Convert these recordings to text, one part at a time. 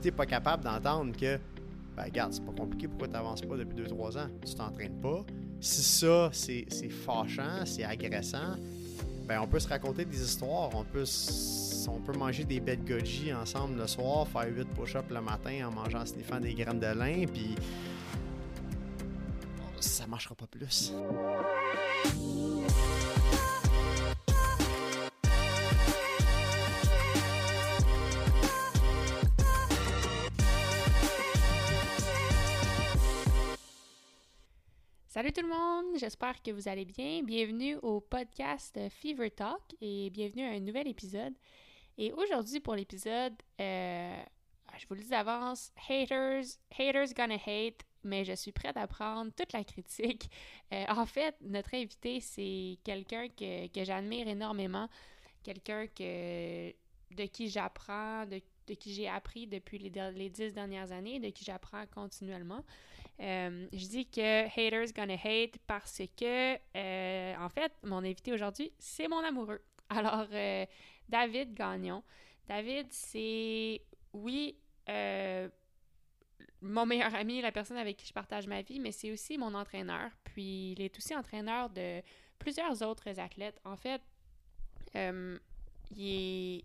t'es pas capable d'entendre que, ben regarde, c'est pas compliqué, pourquoi t'avances pas depuis 2-3 ans? Tu t'entraînes pas. Si ça, c'est fâchant, c'est agressant, ben on peut se raconter des histoires, on peut, on peut manger des bêtes goji ensemble le soir, faire 8 push-ups le matin en mangeant, sniffant des graines de lin, puis ça marchera pas plus. Salut tout le monde, j'espère que vous allez bien. Bienvenue au podcast Fever Talk et bienvenue à un nouvel épisode. Et aujourd'hui pour l'épisode, euh, je vous le dis d'avance, haters, haters gonna hate, mais je suis prête à prendre toute la critique. Euh, en fait, notre invité, c'est quelqu'un que, que j'admire énormément, quelqu'un que de qui j'apprends, de de qui j'ai appris depuis les, les, dix dernières années, de qui j'apprends continuellement. Euh, je dis que haters gonna hate parce que, euh, en fait, mon invité aujourd'hui, c'est mon amoureux. Alors, euh, David Gagnon. David, c'est, oui, mon meilleur ami, la personne avec qui je partage ma vie, mais c'est aussi mon entraîneur. Puis, il est aussi entraîneur de plusieurs autres athlètes. En fait, il est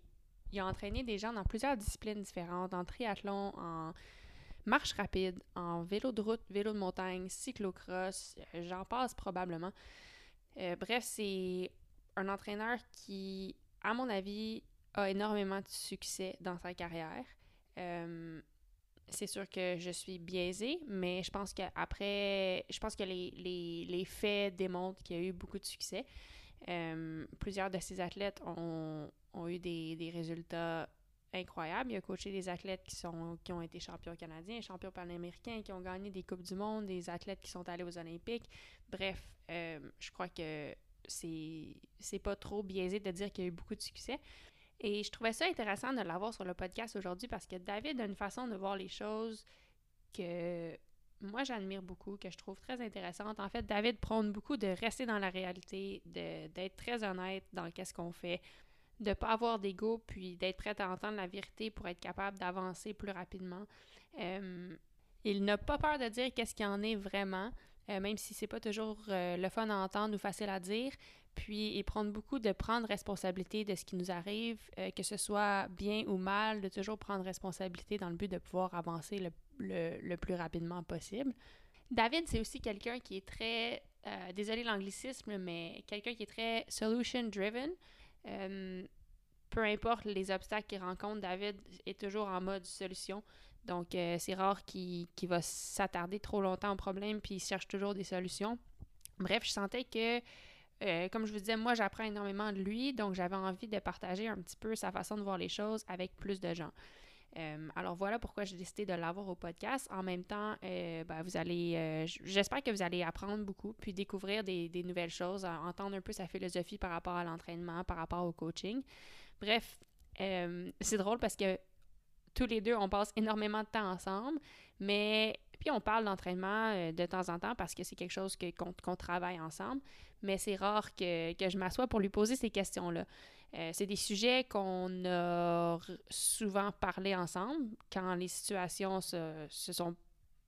il a entraîné des gens dans plusieurs disciplines différentes, en triathlon, en marche rapide, en vélo de route, vélo de montagne, cyclocross, euh, j'en passe probablement. Euh, bref, c'est un entraîneur qui, à mon avis, a énormément de succès dans sa carrière. Euh, c'est sûr que je suis biaisée, mais je pense qu'après, je pense que les, les, les faits démontrent qu'il y a eu beaucoup de succès. plusieurs de ces athlètes ont, ont eu des, résultats incroyables. Il a coaché des athlètes qui, sont, qui ont été champions canadiens, champions panaméricains, qui ont gagné des Coupes du Monde, des athlètes qui sont allés aux Olympiques. Bref, euh, je crois que c'est pas trop biaisé de dire qu'il y a eu beaucoup de succès. Et je trouvais ça intéressant de l'avoir sur le podcast aujourd'hui parce que David a une façon de voir les choses que moi j'admire beaucoup, que je trouve très intéressante. En fait, David prône beaucoup de rester dans la réalité, d'être très honnête dans qu'est-ce qu'on fait, de ne pas avoir d'ego, puis d'être prête à entendre la vérité pour être capable d'avancer plus rapidement. Euh, il n'a pas peur de dire qu'est-ce qu'il en est vraiment, euh, même si c'est pas toujours euh, le fun à entendre ou facile à dire. Puis il prend beaucoup de prendre responsabilité de ce qui nous arrive, que ce soit bien ou mal, de toujours prendre responsabilité dans le but de pouvoir avancer le, le, plus rapidement possible. David, c'est aussi quelqu'un qui est très, désolé l'anglicisme, mais quelqu'un qui est très solution driven. Euh, peu importe les obstacles qu'il rencontre, David est toujours en mode solution. Donc, euh, c'est rare qu'il va s'attarder trop longtemps au problème, puis il cherche toujours des solutions. Bref, je sentais que, euh, comme je vous disais, moi, j'apprends énormément de lui, donc j'avais envie de partager un petit peu sa façon de voir les choses avec plus de gens. Euh, alors voilà pourquoi j'ai décidé de l'avoir au podcast. En même temps, euh, ben, vous allez, euh, j'espère que vous allez apprendre beaucoup, puis découvrir des, nouvelles choses, entendre un peu sa philosophie par rapport à l'entraînement, par rapport au coaching. Bref, c'est drôle parce que tous les deux, on passe énormément de temps ensemble, mais puis on parle d'entraînement de temps en temps parce que c'est quelque chose qu'on travaille ensemble, mais c'est rare que, que je m'assoie pour lui poser ces questions-là. Euh, c'est des sujets qu'on a souvent parlé ensemble quand les situations se, sont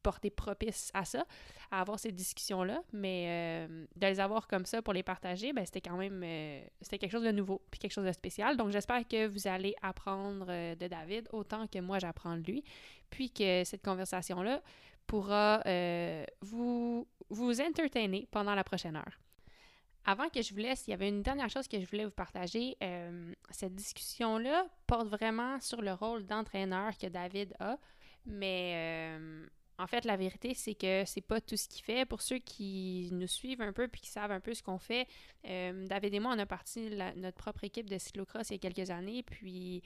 portées propices à ça, à avoir ces discussions-là, mais euh, de les avoir comme ça pour les partager, ben, c'était quand même euh, c'était quelque chose de nouveau, puis quelque chose de spécial. Donc j'espère que vous allez apprendre de David autant que moi j'apprends de lui, puis que cette conversation-là pourra vous, vous entertainer pendant la prochaine heure. Avant que je vous laisse, il y avait une dernière chose que je voulais vous partager. Euh, cette discussion-là porte vraiment sur le rôle d'entraîneur que David a, mais euh, en fait, la vérité, c'est que c'est pas tout ce qu'il fait. Pour ceux qui nous suivent un peu puis qui savent un peu ce qu'on fait, euh, David et moi, on a parti notre propre équipe de cyclocross il y a quelques années, puis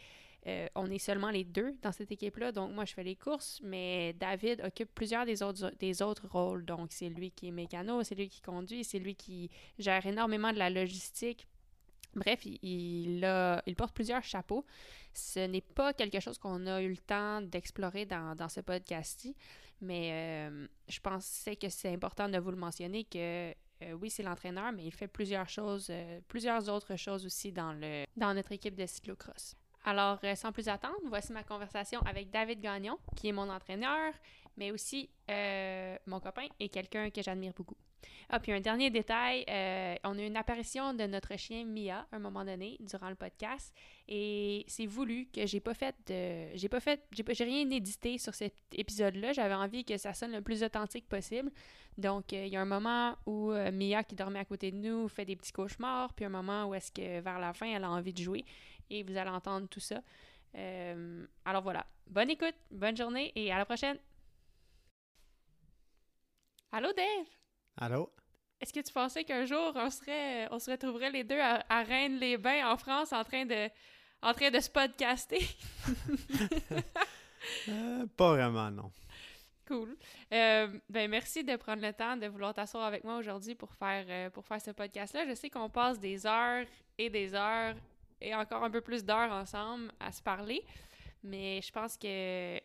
euh, on est seulement les deux dans cette équipe-là. Donc, moi, je fais les courses, mais David occupe plusieurs des autres, des autres rôles. Donc, c'est lui qui est mécano, c'est lui qui conduit, c'est lui qui gère énormément de la logistique Bref, il, il, porte plusieurs chapeaux. Ce n'est pas quelque chose qu'on a eu le temps d'explorer dans, ce podcast-ci, mais euh, je pensais que c'est important de vous le mentionner que euh, oui, c'est l'entraîneur, mais il fait plusieurs choses, plusieurs autres choses aussi dans, le, dans notre équipe de cyclocross. Alors, euh, sans plus attendre, voici ma conversation avec David Gagnon, qui est mon entraîneur, mais aussi euh, mon copain et quelqu'un que j'admire beaucoup. Ah, puis un dernier détail, euh, on a une apparition de notre chien Mia à un moment donné durant le podcast et c'est voulu que j'ai pas fait de j'ai pas fait j'ai rien édité sur cet épisode-là, j'avais envie que ça sonne le plus authentique possible. Donc il y a un moment où Mia qui dormait à côté de nous fait des petits cauchemars, puis un moment où est-ce que vers la fin elle a envie de jouer et vous allez entendre tout ça. alors voilà, bonne écoute, bonne journée et à la prochaine. Allô Dave? Allô? Est-ce que tu pensais qu'un jour, on, serait, on se retrouverait les deux à, Rennes-les-Bains, en France, en train de, en train de se podcaster? Euh, pas vraiment, non. Cool. Euh, ben merci de prendre le temps de vouloir t'asseoir avec moi aujourd'hui pour faire, euh, pour faire ce podcast-là. Je sais qu'on passe des heures et des heures et encore un peu plus d'heures ensemble à se parler, mais je pense que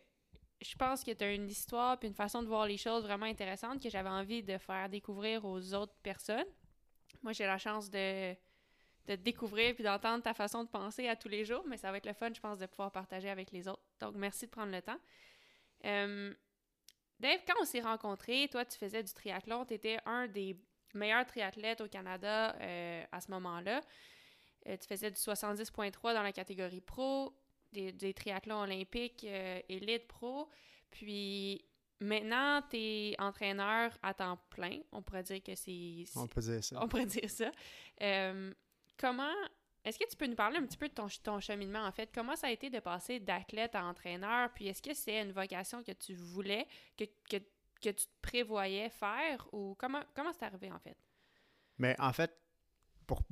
je pense que tu as une histoire puis une façon de voir les choses vraiment intéressante que j'avais envie de faire découvrir aux autres personnes. Moi, j'ai la chance de, de découvrir puis d'entendre ta façon de penser à tous les jours, mais ça va être le fun, je pense, de pouvoir partager avec les autres. Donc, merci de prendre le temps. Euh, Dave, quand on s'est rencontrés, toi, tu faisais du triathlon, tu étais un des meilleurs triathlètes au Canada euh, à ce moment-là. Euh, tu faisais du 70.3 dans la catégorie pro des, triathlons olympiques euh, élite pro. Puis maintenant, tu es entraîneur à temps plein. On pourrait dire que c'est. On peut dire ça. On pourrait dire ça. Euh, comment. Est-ce que tu peux nous parler un petit peu de ton, ton cheminement, en fait? Comment ça a été de passer d'athlète à entraîneur? Puis est-ce que c'est une vocation que tu voulais, que, que, que tu te prévoyais faire? Ou comment comment c'est arrivé, en fait? Mais en fait,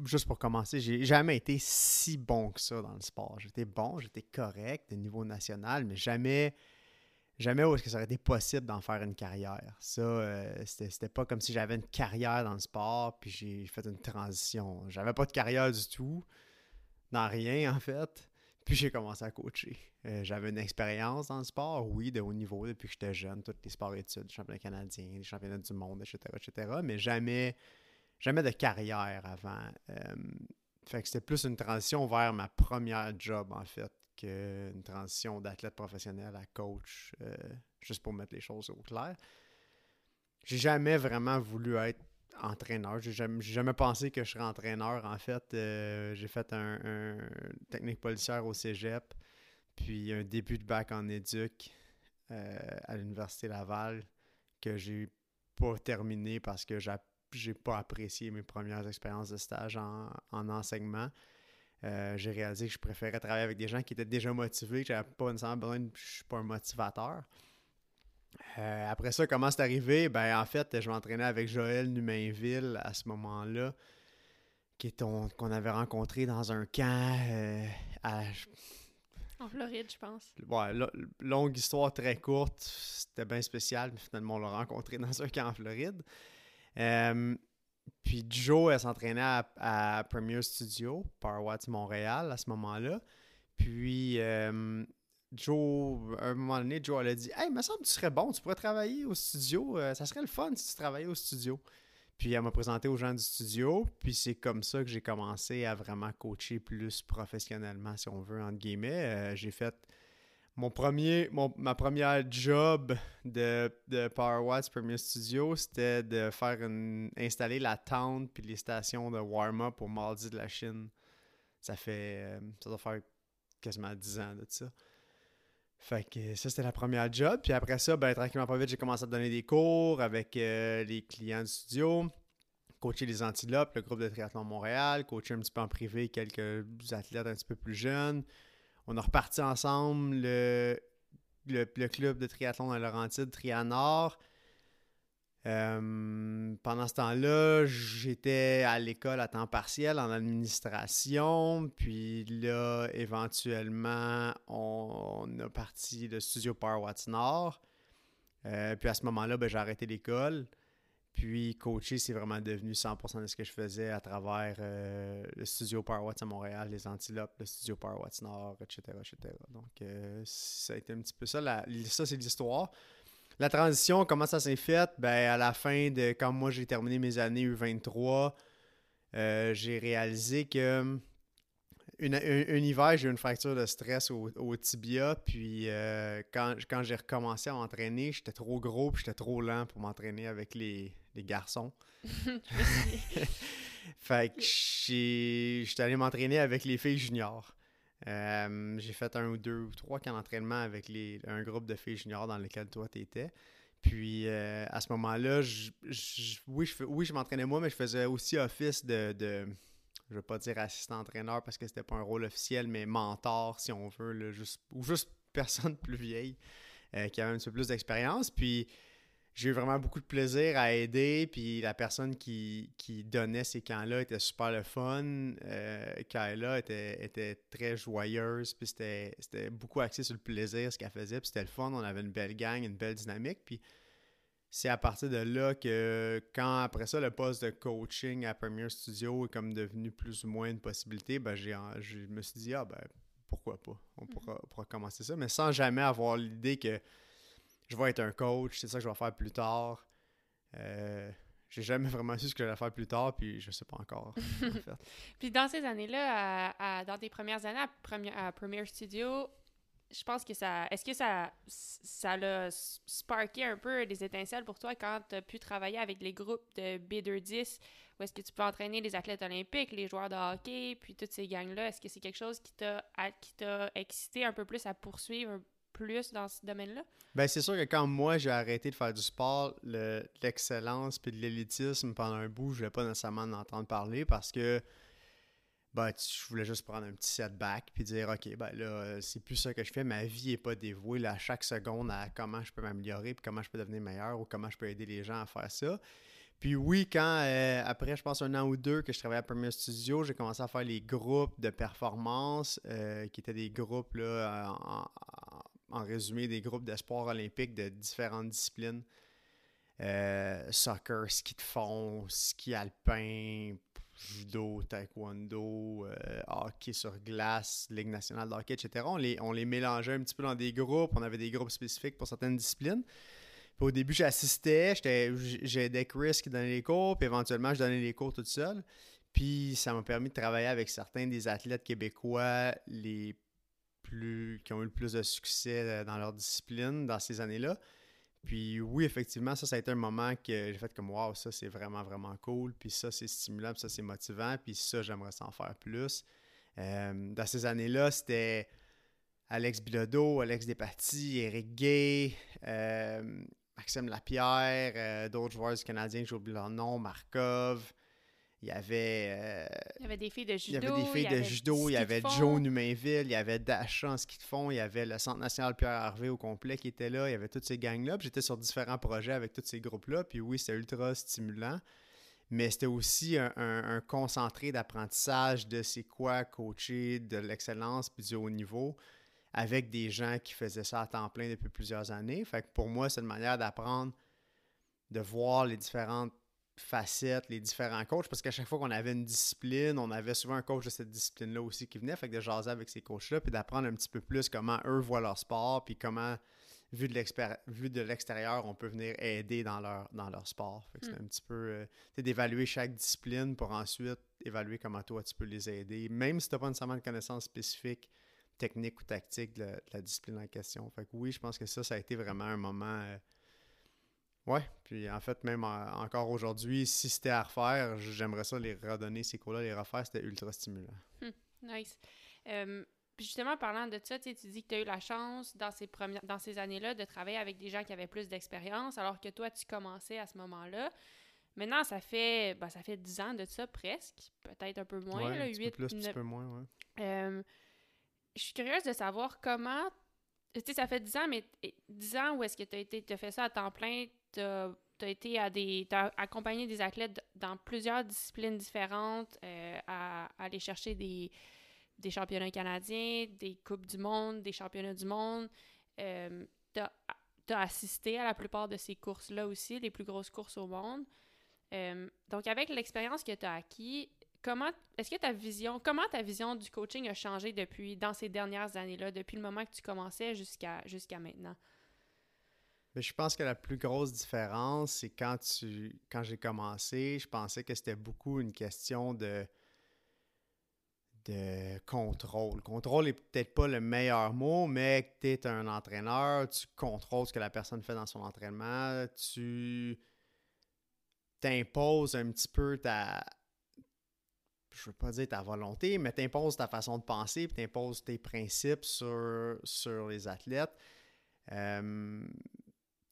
juste pour commencer, j'ai jamais été si bon que ça dans le sport. J'étais bon, j'étais correct de niveau national, mais jamais, jamais où est-ce que ça aurait été possible d'en faire une carrière. Ça, euh, c'était pas comme si j'avais une carrière dans le sport, puis j'ai fait une transition. J'avais pas de carrière du tout, dans rien en fait. Puis j'ai commencé à coacher. Euh, j'avais une expérience dans le sport, oui, de haut niveau depuis que j'étais jeune, tous les sports études, championnats canadiens, les championnats du monde, etc., etc., mais jamais jamais de carrière avant. Euh, fait que c'était plus une transition vers ma première job, en fait, qu'une transition d'athlète professionnel à coach, euh, juste pour mettre les choses au clair. J'ai jamais vraiment voulu être entraîneur. J'ai jamais, jamais, pensé que je serais entraîneur, en fait. Euh, j'ai fait un, technique policière au cégep, puis un début de bac en éduc à l'Université Laval que j'ai pas terminé parce que j'ai j'ai pas apprécié mes premières expériences de stage en, enseignement. Euh, j'ai réalisé que je préférais travailler avec des gens qui étaient déjà motivés, que j'avais pas nécessairement besoin de. Je suis pas un motivateur. Euh, après ça, comment c'est arrivé? Ben, en fait, je m'entraînais avec Joël Numainville à ce moment-là, qu'on avait rencontré dans un camp euh, En Floride, je pense. Ouais, longue histoire très courte. C'était bien spécial, mais finalement, on l'a rencontré dans un camp en Floride. Euh, puis Joe, elle s'entraînait à, Premier Studio, Power Montréal à ce moment-là. Puis euh, Joe, à un moment donné, Joe, elle a dit Hey, me semble que tu serais bon, tu pourrais travailler au studio. Euh, ça serait le fun si tu travaillais au studio. Puis elle m'a présenté aux gens du studio. Puis c'est comme ça que j'ai commencé à vraiment coacher plus professionnellement, si on veut, entre guillemets. j'ai fait mon premier, ma première job de, de PowerWatts Premier Studio, c'était de faire une, installer la tente puis les stations de warm-up pour Mardi de la Chine. Ça fait, euh, ça doit faire quasiment 10 ans de ça. Fait que ça, c'était la première job. Puis après ça, ben, tranquillement pas vite, j'ai commencé à donner des cours avec euh, les clients du studio, coacher les Antilopes, le groupe de triathlon Montréal, coacher un petit peu en privé quelques athlètes un petit peu plus jeunes on a reparti ensemble le, club de triathlon dans Laurentide, Trianor. Euh, pendant ce temps-là, j'étais à l'école à temps partiel en administration. Puis là, éventuellement, on, a parti le studio Power Watts Nord. Euh, puis à ce moment-là, ben, j'ai arrêté l'école. Puis coacher, c'est vraiment devenu 100% de ce que je faisais à travers euh, le studio Powerwatts à Montréal, les Antilopes, le studio Powerwatts Nord, etc. etc. Donc euh, ça a été un petit peu ça. ça, c'est l'histoire. La transition, comment ça s'est fait? Ben, à la fin de quand moi j'ai terminé mes années U23, euh, j'ai réalisé que un, hiver, j'ai eu une fracture de stress au, au tibia, puis quand, quand j'ai recommencé à m'entraîner, j'étais trop gros, puis j'étais trop lent pour m'entraîner avec les, les garçons. fait que j'étais allé m'entraîner avec les filles juniors. Euh, j'ai fait un ou deux ou trois camps d'entraînement avec les, un groupe de filles juniors dans lequel toi tu étais. Puis euh, à ce moment-là, oui, je, oui, je m'entraînais moi, mais je faisais aussi office de, de je veux pas dire assistant entraîneur parce que c'était pas un rôle officiel, mais mentor, si on veut, juste, ou juste personne plus vieille euh, qui avait un peu plus d'expérience. Puis j'ai eu vraiment beaucoup de plaisir à aider. Puis la personne qui, donnait ces camps-là était super le fun. Euh, Kayla était, était très joyeuse. Puis c'était beaucoup axé sur le plaisir, ce qu'elle faisait. Puis c'était le fun. On avait une belle gang, une belle dynamique. Puis c'est à partir de là que, quand après ça, le poste de coaching à Premier Studio est comme devenu plus ou moins une possibilité, ben, j'ai, je me suis dit, ah ben, pourquoi pas? On mhm. pourra, commencer ça, mais sans jamais avoir l'idée que je vais être un coach, c'est ça que je vais faire plus tard. Euh, j'ai jamais vraiment su ce que j'allais faire plus tard, puis je sais pas encore. puis dans ces années-là, dans tes premières années à Premier Studio, je pense que ça. Est-ce que ça ça l'a sparké un peu des étincelles pour toi quand tu as pu travailler avec les groupes de B210 où est-ce que tu peux entraîner les athlètes olympiques, les joueurs de hockey, puis toutes ces gangs-là? Est-ce que c'est quelque chose qui t'a qui t'a excité un peu plus à poursuivre plus dans ce domaine-là? Ben c'est sûr que quand moi j'ai arrêté de faire du sport, l'excellence puis de l'élitisme pendant un bout, je voulais pas nécessairement en entendre parler parce que bah, je voulais juste prendre un petit setback puis dire OK, ben là, c'est plus ça que je fais. Ma vie n'est pas dévouée à chaque seconde à comment je peux m'améliorer puis comment je peux devenir meilleur ou comment je peux aider les gens à faire ça. Puis oui, quand euh, après, je pense un an ou deux que je travaillais à Premier Studio, j'ai commencé à faire les groupes de performance, euh, qui étaient des groupes, là, en, résumé, des groupes d'espoir olympique de différentes disciplines. Euh, soccer, ski de fond, ski alpin, judo, taekwondo, euh, hockey sur glace, Ligue nationale de etc. On les, mélangeait un petit peu dans des groupes. On avait des groupes spécifiques pour certaines disciplines. au début, j'assistais, j'aidais Chris qui donnait les cours, puis éventuellement, je donnais les cours toute seule. Puis ça m'a permis de travailler avec certains des athlètes québécois les qui ont eu le plus de succès euh, dans leur discipline dans ces années-là. Puis oui, effectivement, ça, ça a été un moment que j'ai fait comme Waouh, ça c'est vraiment, vraiment cool. Puis ça, c'est stimulant, puis ça, c'est motivant. Puis ça, j'aimerais s'en faire plus. Euh, dans ces années-là, c'était Alex Bilodeau, Alex Despatie, Eric Gay, euh, Maxime Lapierre, d'autres joueurs du Canadien que j'ai oublié leur nom, Markov. Il y avait. Euh, il y avait des filles de judo. Il y avait des filles de judo. Il y avait Joe Numainville. Il y avait Dasha en ski de fond. Il y avait le Centre national Pierre Harvey au complet qui était là. Il y avait toutes ces gangs-là. J'étais sur différents projets avec tous ces groupes-là. Puis oui, c'était ultra stimulant. Mais c'était aussi un, concentré d'apprentissage de c'est quoi coacher de l'excellence puis du haut niveau avec des gens qui faisaient ça à temps plein depuis plusieurs années. Fait que pour moi, c'est une manière d'apprendre, de voir les différentes facettes, les différents coachs, parce qu'à chaque fois qu'on avait une discipline, on avait souvent un coach de cette discipline-là aussi qui venait, fait que de jaser avec ces coachs-là, puis d'apprendre un petit peu plus comment eux voient leur sport, puis comment, vu de l'extérieur, on peut venir aider dans leur, dans leur sport. Fait que c'est hmm. un petit peu, euh, d'évaluer chaque discipline pour ensuite évaluer comment toi tu peux les aider, même si tu n'as pas nécessairement de connaissances spécifiques, techniques ou tactiques de la, discipline en question. Fait que oui, je pense que ça, ça a été vraiment un moment... Euh, oui, puis en fait, même encore aujourd'hui, si c'était à refaire, j'aimerais ça les redonner, ces cours-là, les refaire, c'était ultra stimulant. Hmm, nice. puis justement, parlant de ça, tu dis que tu as eu la chance dans ces, premières, dans ces années-là de travailler avec des gens qui avaient plus d'expérience, alors que toi, tu commençais à ce moment-là. Maintenant, ça fait ben, ça fait 10 ans de ça presque, peut-être un peu moins, là, 8, peu plus, un peu moins, ouais. je suis curieuse de savoir comment tu sais, ça fait 10 ans, mais 10 ans où est-ce que tu as été, as fait ça à temps plein, tu as, été à des. Accompagné des athlètes dans plusieurs disciplines différentes, euh, à, aller chercher des, des championnats canadiens, des Coupes du Monde, des championnats du monde. Euh, tu as, assisté à la plupart de ces courses-là aussi, les plus grosses courses au monde. Euh, donc, avec l'expérience que tu as acquis, comment est-ce que ta vision, comment ta vision du coaching a changé depuis dans ces dernières années-là, depuis le moment que tu commençais jusqu'à jusqu'à maintenant? Je pense que la plus grosse différence, c'est quand tu quand j'ai commencé, je pensais que c'était beaucoup une question de de contrôle. Contrôle est peut-être pas le meilleur mot, mais tu es un entraîneur, tu contrôles ce que la personne fait dans son entraînement, tu t'imposes un petit peu ta, je veux pas dire ta volonté, mais t'imposes ta façon de penser, puis t'imposes tes principes sur, sur les athlètes. Euh,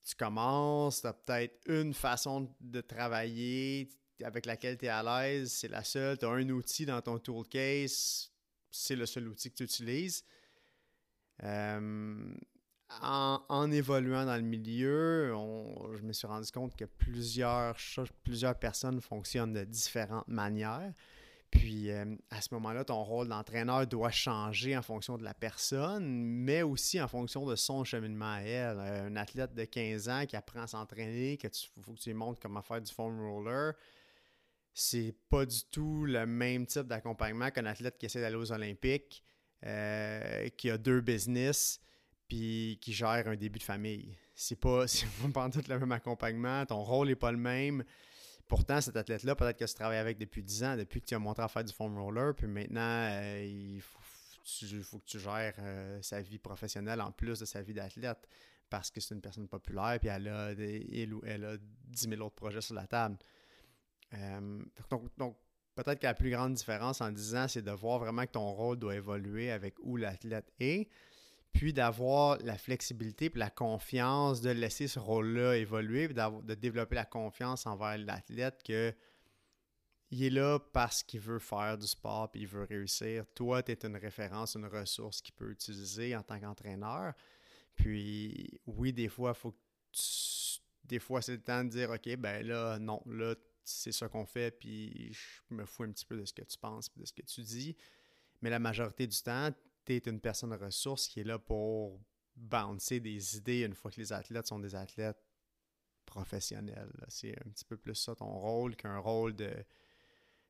tu commences, tu as peut-être une façon de travailler avec laquelle tu es à l'aise, c'est la seule. Tu as un outil dans ton toolcase, c'est le seul outil que tu utilises. Euh, en, évoluant dans le milieu, je me suis rendu compte que plusieurs, plusieurs personnes fonctionnent de différentes manières. Puis euh, à ce moment-là, ton rôle d'entraîneur doit changer en fonction de la personne, mais aussi en fonction de son cheminement à elle. Euh, un athlète de 15 ans qui apprend à s'entraîner, que tu faut que tu lui montres comment faire du foam roller, c'est pas du tout le même type d'accompagnement qu'un athlète qui essaie d'aller aux Olympiques, euh, qui a deux business, puis qui gère un début de famille. C'est pas, pas tout le même accompagnement, ton rôle n'est pas le même. Pourtant, cet athlète-là, peut-être que tu travailles avec depuis 10 ans, depuis que tu as montré à faire du foam roller, puis maintenant, euh, il faut, que tu gères euh, sa vie professionnelle en plus de sa vie d'athlète parce que c'est une personne populaire, puis elle a, il ou elle a 10 000 autres projets sur la table. Euh, donc, peut-être que la plus grande différence en 10 ans, c'est de voir vraiment que ton rôle doit évoluer avec où l'athlète est puis d'avoir la flexibilité et la confiance de laisser ce rôle-là évoluer, puis de développer la confiance envers l'athlète que il est là parce qu'il veut faire du sport puis il veut réussir. Toi, tu es une référence, une ressource qu'il peut utiliser en tant qu'entraîneur. Puis oui, des fois, faut des fois c'est le temps de dire OK, ben là, non, là, c'est ça qu'on fait, puis je me fous un petit peu de ce que tu penses de ce que tu dis. Mais la majorité du temps, tu une personne ressource qui est là pour bouncer des idées une fois que les athlètes sont des athlètes professionnels. C'est un petit peu plus ça ton rôle qu'un rôle de.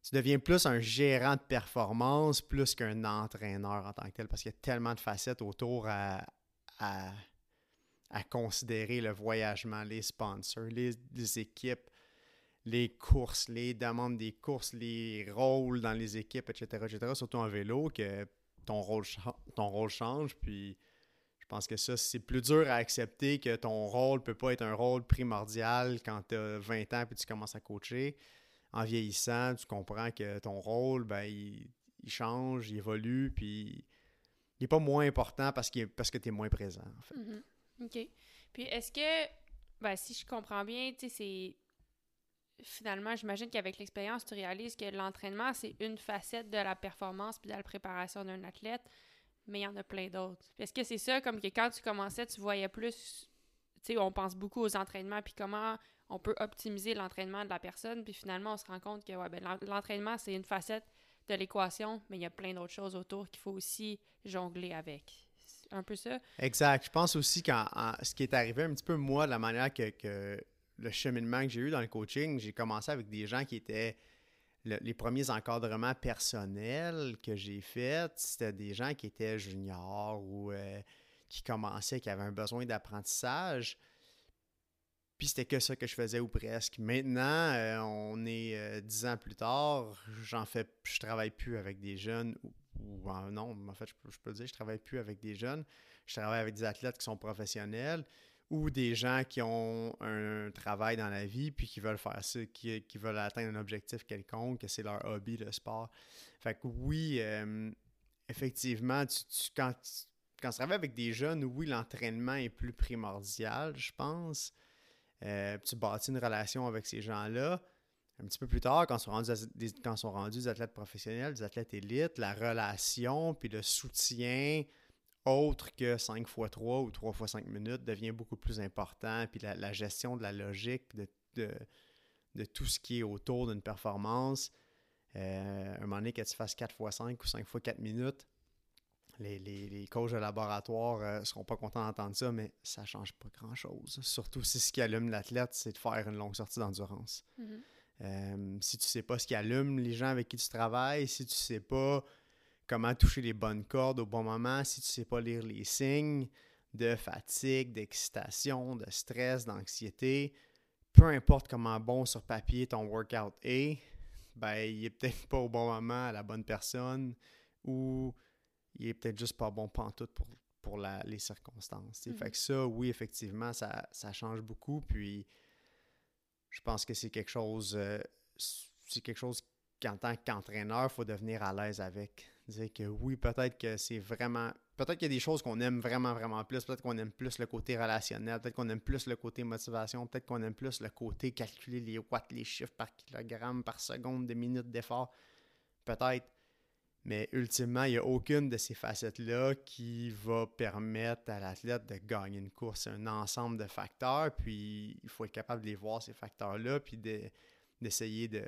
Tu deviens plus un gérant de performance plus qu'un entraîneur en tant que tel parce qu'il y a tellement de facettes autour à, à, considérer le voyagement, les sponsors, les, les équipes, les courses, les demandes des courses, les rôles dans les équipes, etc., etc., surtout en vélo, que ton rôle, ton rôle change. Puis je pense que ça, c'est plus dur à accepter que ton rôle peut pas être un rôle primordial quand tu as 20 ans puis tu commences à coacher. En vieillissant, tu comprends que ton rôle, ben, il, change, il évolue, puis il n'est pas moins important parce, parce que tu es moins présent. Mm-hmm. OK. Puis est-ce que, ben, si je comprends bien, tu sais, c'est finalement, j'imagine qu'avec l'expérience, tu réalises que l'entraînement, c'est une facette de la performance puis de la préparation d'un athlète, mais il y en a plein d'autres. Est-ce que c'est ça, comme que quand tu commençais, tu voyais plus, tu sais, on pense beaucoup aux entraînements puis comment on peut optimiser l'entraînement de la personne, puis finalement, on se rend compte que ouais, ben, l'entraînement, c'est une facette de l'équation, mais il y a plein d'autres choses autour qu'il faut aussi jongler avec. Un peu ça. Exact. Je pense aussi que ce qui est arrivé un petit peu, moi, de la manière que le cheminement que j'ai eu dans le coaching, j'ai commencé avec des gens qui étaient les premiers encadrements personnels que j'ai faits, c'était des gens qui étaient juniors ou euh, qui commençaient, qui avaient un besoin d'apprentissage. Puis c'était que ça que je faisais ou presque. Maintenant, euh, on est euh, dix ans plus tard, j'en fais, je travaille plus avec des jeunes non, en fait, je, je peux dire, je travaille plus avec des jeunes. Je travaille avec des athlètes qui sont professionnels ou des gens qui ont un travail dans la vie puis qui veulent faire ça, qui, veulent atteindre un objectif quelconque, que c'est leur hobby, le sport. Fait que oui, euh, effectivement, quand, quand tu travailles avec des jeunes, oui, l'entraînement est plus primordial, je pense. Euh, tu bâtis une relation avec ces gens-là. Un petit peu plus tard, quand sont rendus, quand sont rendus des athlètes professionnels, des athlètes élites, la relation puis le soutien autre que 5 x 3 ou 3 x 5 minutes devient beaucoup plus important. Puis la, gestion de la logique, de, de, tout ce qui est autour d'une performance, euh, un moment donné, que tu fasses 4 x 5 ou 5 x 4 minutes, les, les, coachs de laboratoire ne euh, seront pas contents d'entendre ça, mais ça ne change pas grand-chose. Surtout si ce qui allume l'athlète, c'est de faire une longue sortie d'endurance. Mm-hmm. Euh, si tu ne sais pas ce qui allume les gens avec qui tu travailles, si tu ne sais pas comment toucher les bonnes cordes au bon moment si tu ne sais pas lire les signes de fatigue, d'excitation, de stress, d'anxiété. Peu importe comment bon sur papier ton workout est, ben, il est peut-être pas au bon moment à la bonne personne ou il est peut-être juste pas bon pantoute pour, pour la, les circonstances. sais. Fait que ça, oui, effectivement, ça, ça change beaucoup. Puis je pense que c'est quelque chose. euh, c'est quelque chose qu'en tant qu'entraîneur, il faut devenir à l'aise avec. Dire que oui, peut-être que c'est vraiment. Peut-être qu'il y a des choses qu'on aime vraiment, vraiment plus. Peut-être qu'on aime plus le côté relationnel. Peut-être qu'on aime plus le côté motivation. Peut-être qu'on aime plus le côté calculer les watts, les chiffres par kilogramme, par seconde, de minutes d'effort. Peut-être. Mais ultimement, il n'y a aucune de ces facettes-là qui va permettre à l'athlète de gagner une course. C'est un ensemble de facteurs, puis il faut être capable de les voir, ces facteurs-là, puis de- d'essayer de,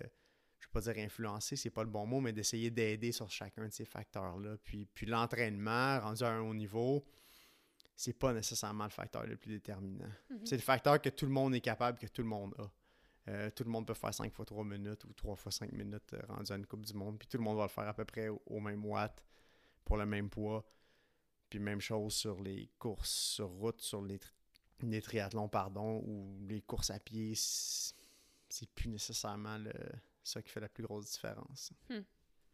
je vais pas dire influencer, c'est pas le bon mot, mais d'essayer d'aider sur chacun de ces facteurs-là. Puis, puis l'entraînement, rendu à un haut niveau, c'est pas nécessairement le facteur le plus déterminant. Mhm. C'est le facteur que tout le monde est capable, que tout le monde a. Euh, tout le monde peut faire 5 fois 3 minutes ou 3 fois 5 minutes euh, rendu à une Coupe du Monde. Puis tout le monde va le faire à peu près au, au même watt pour le même poids. Puis même chose sur les courses sur route, sur les, tri- les triathlons, pardon, ou les courses à pied. C'est plus nécessairement le, ça qui fait la plus grosse différence.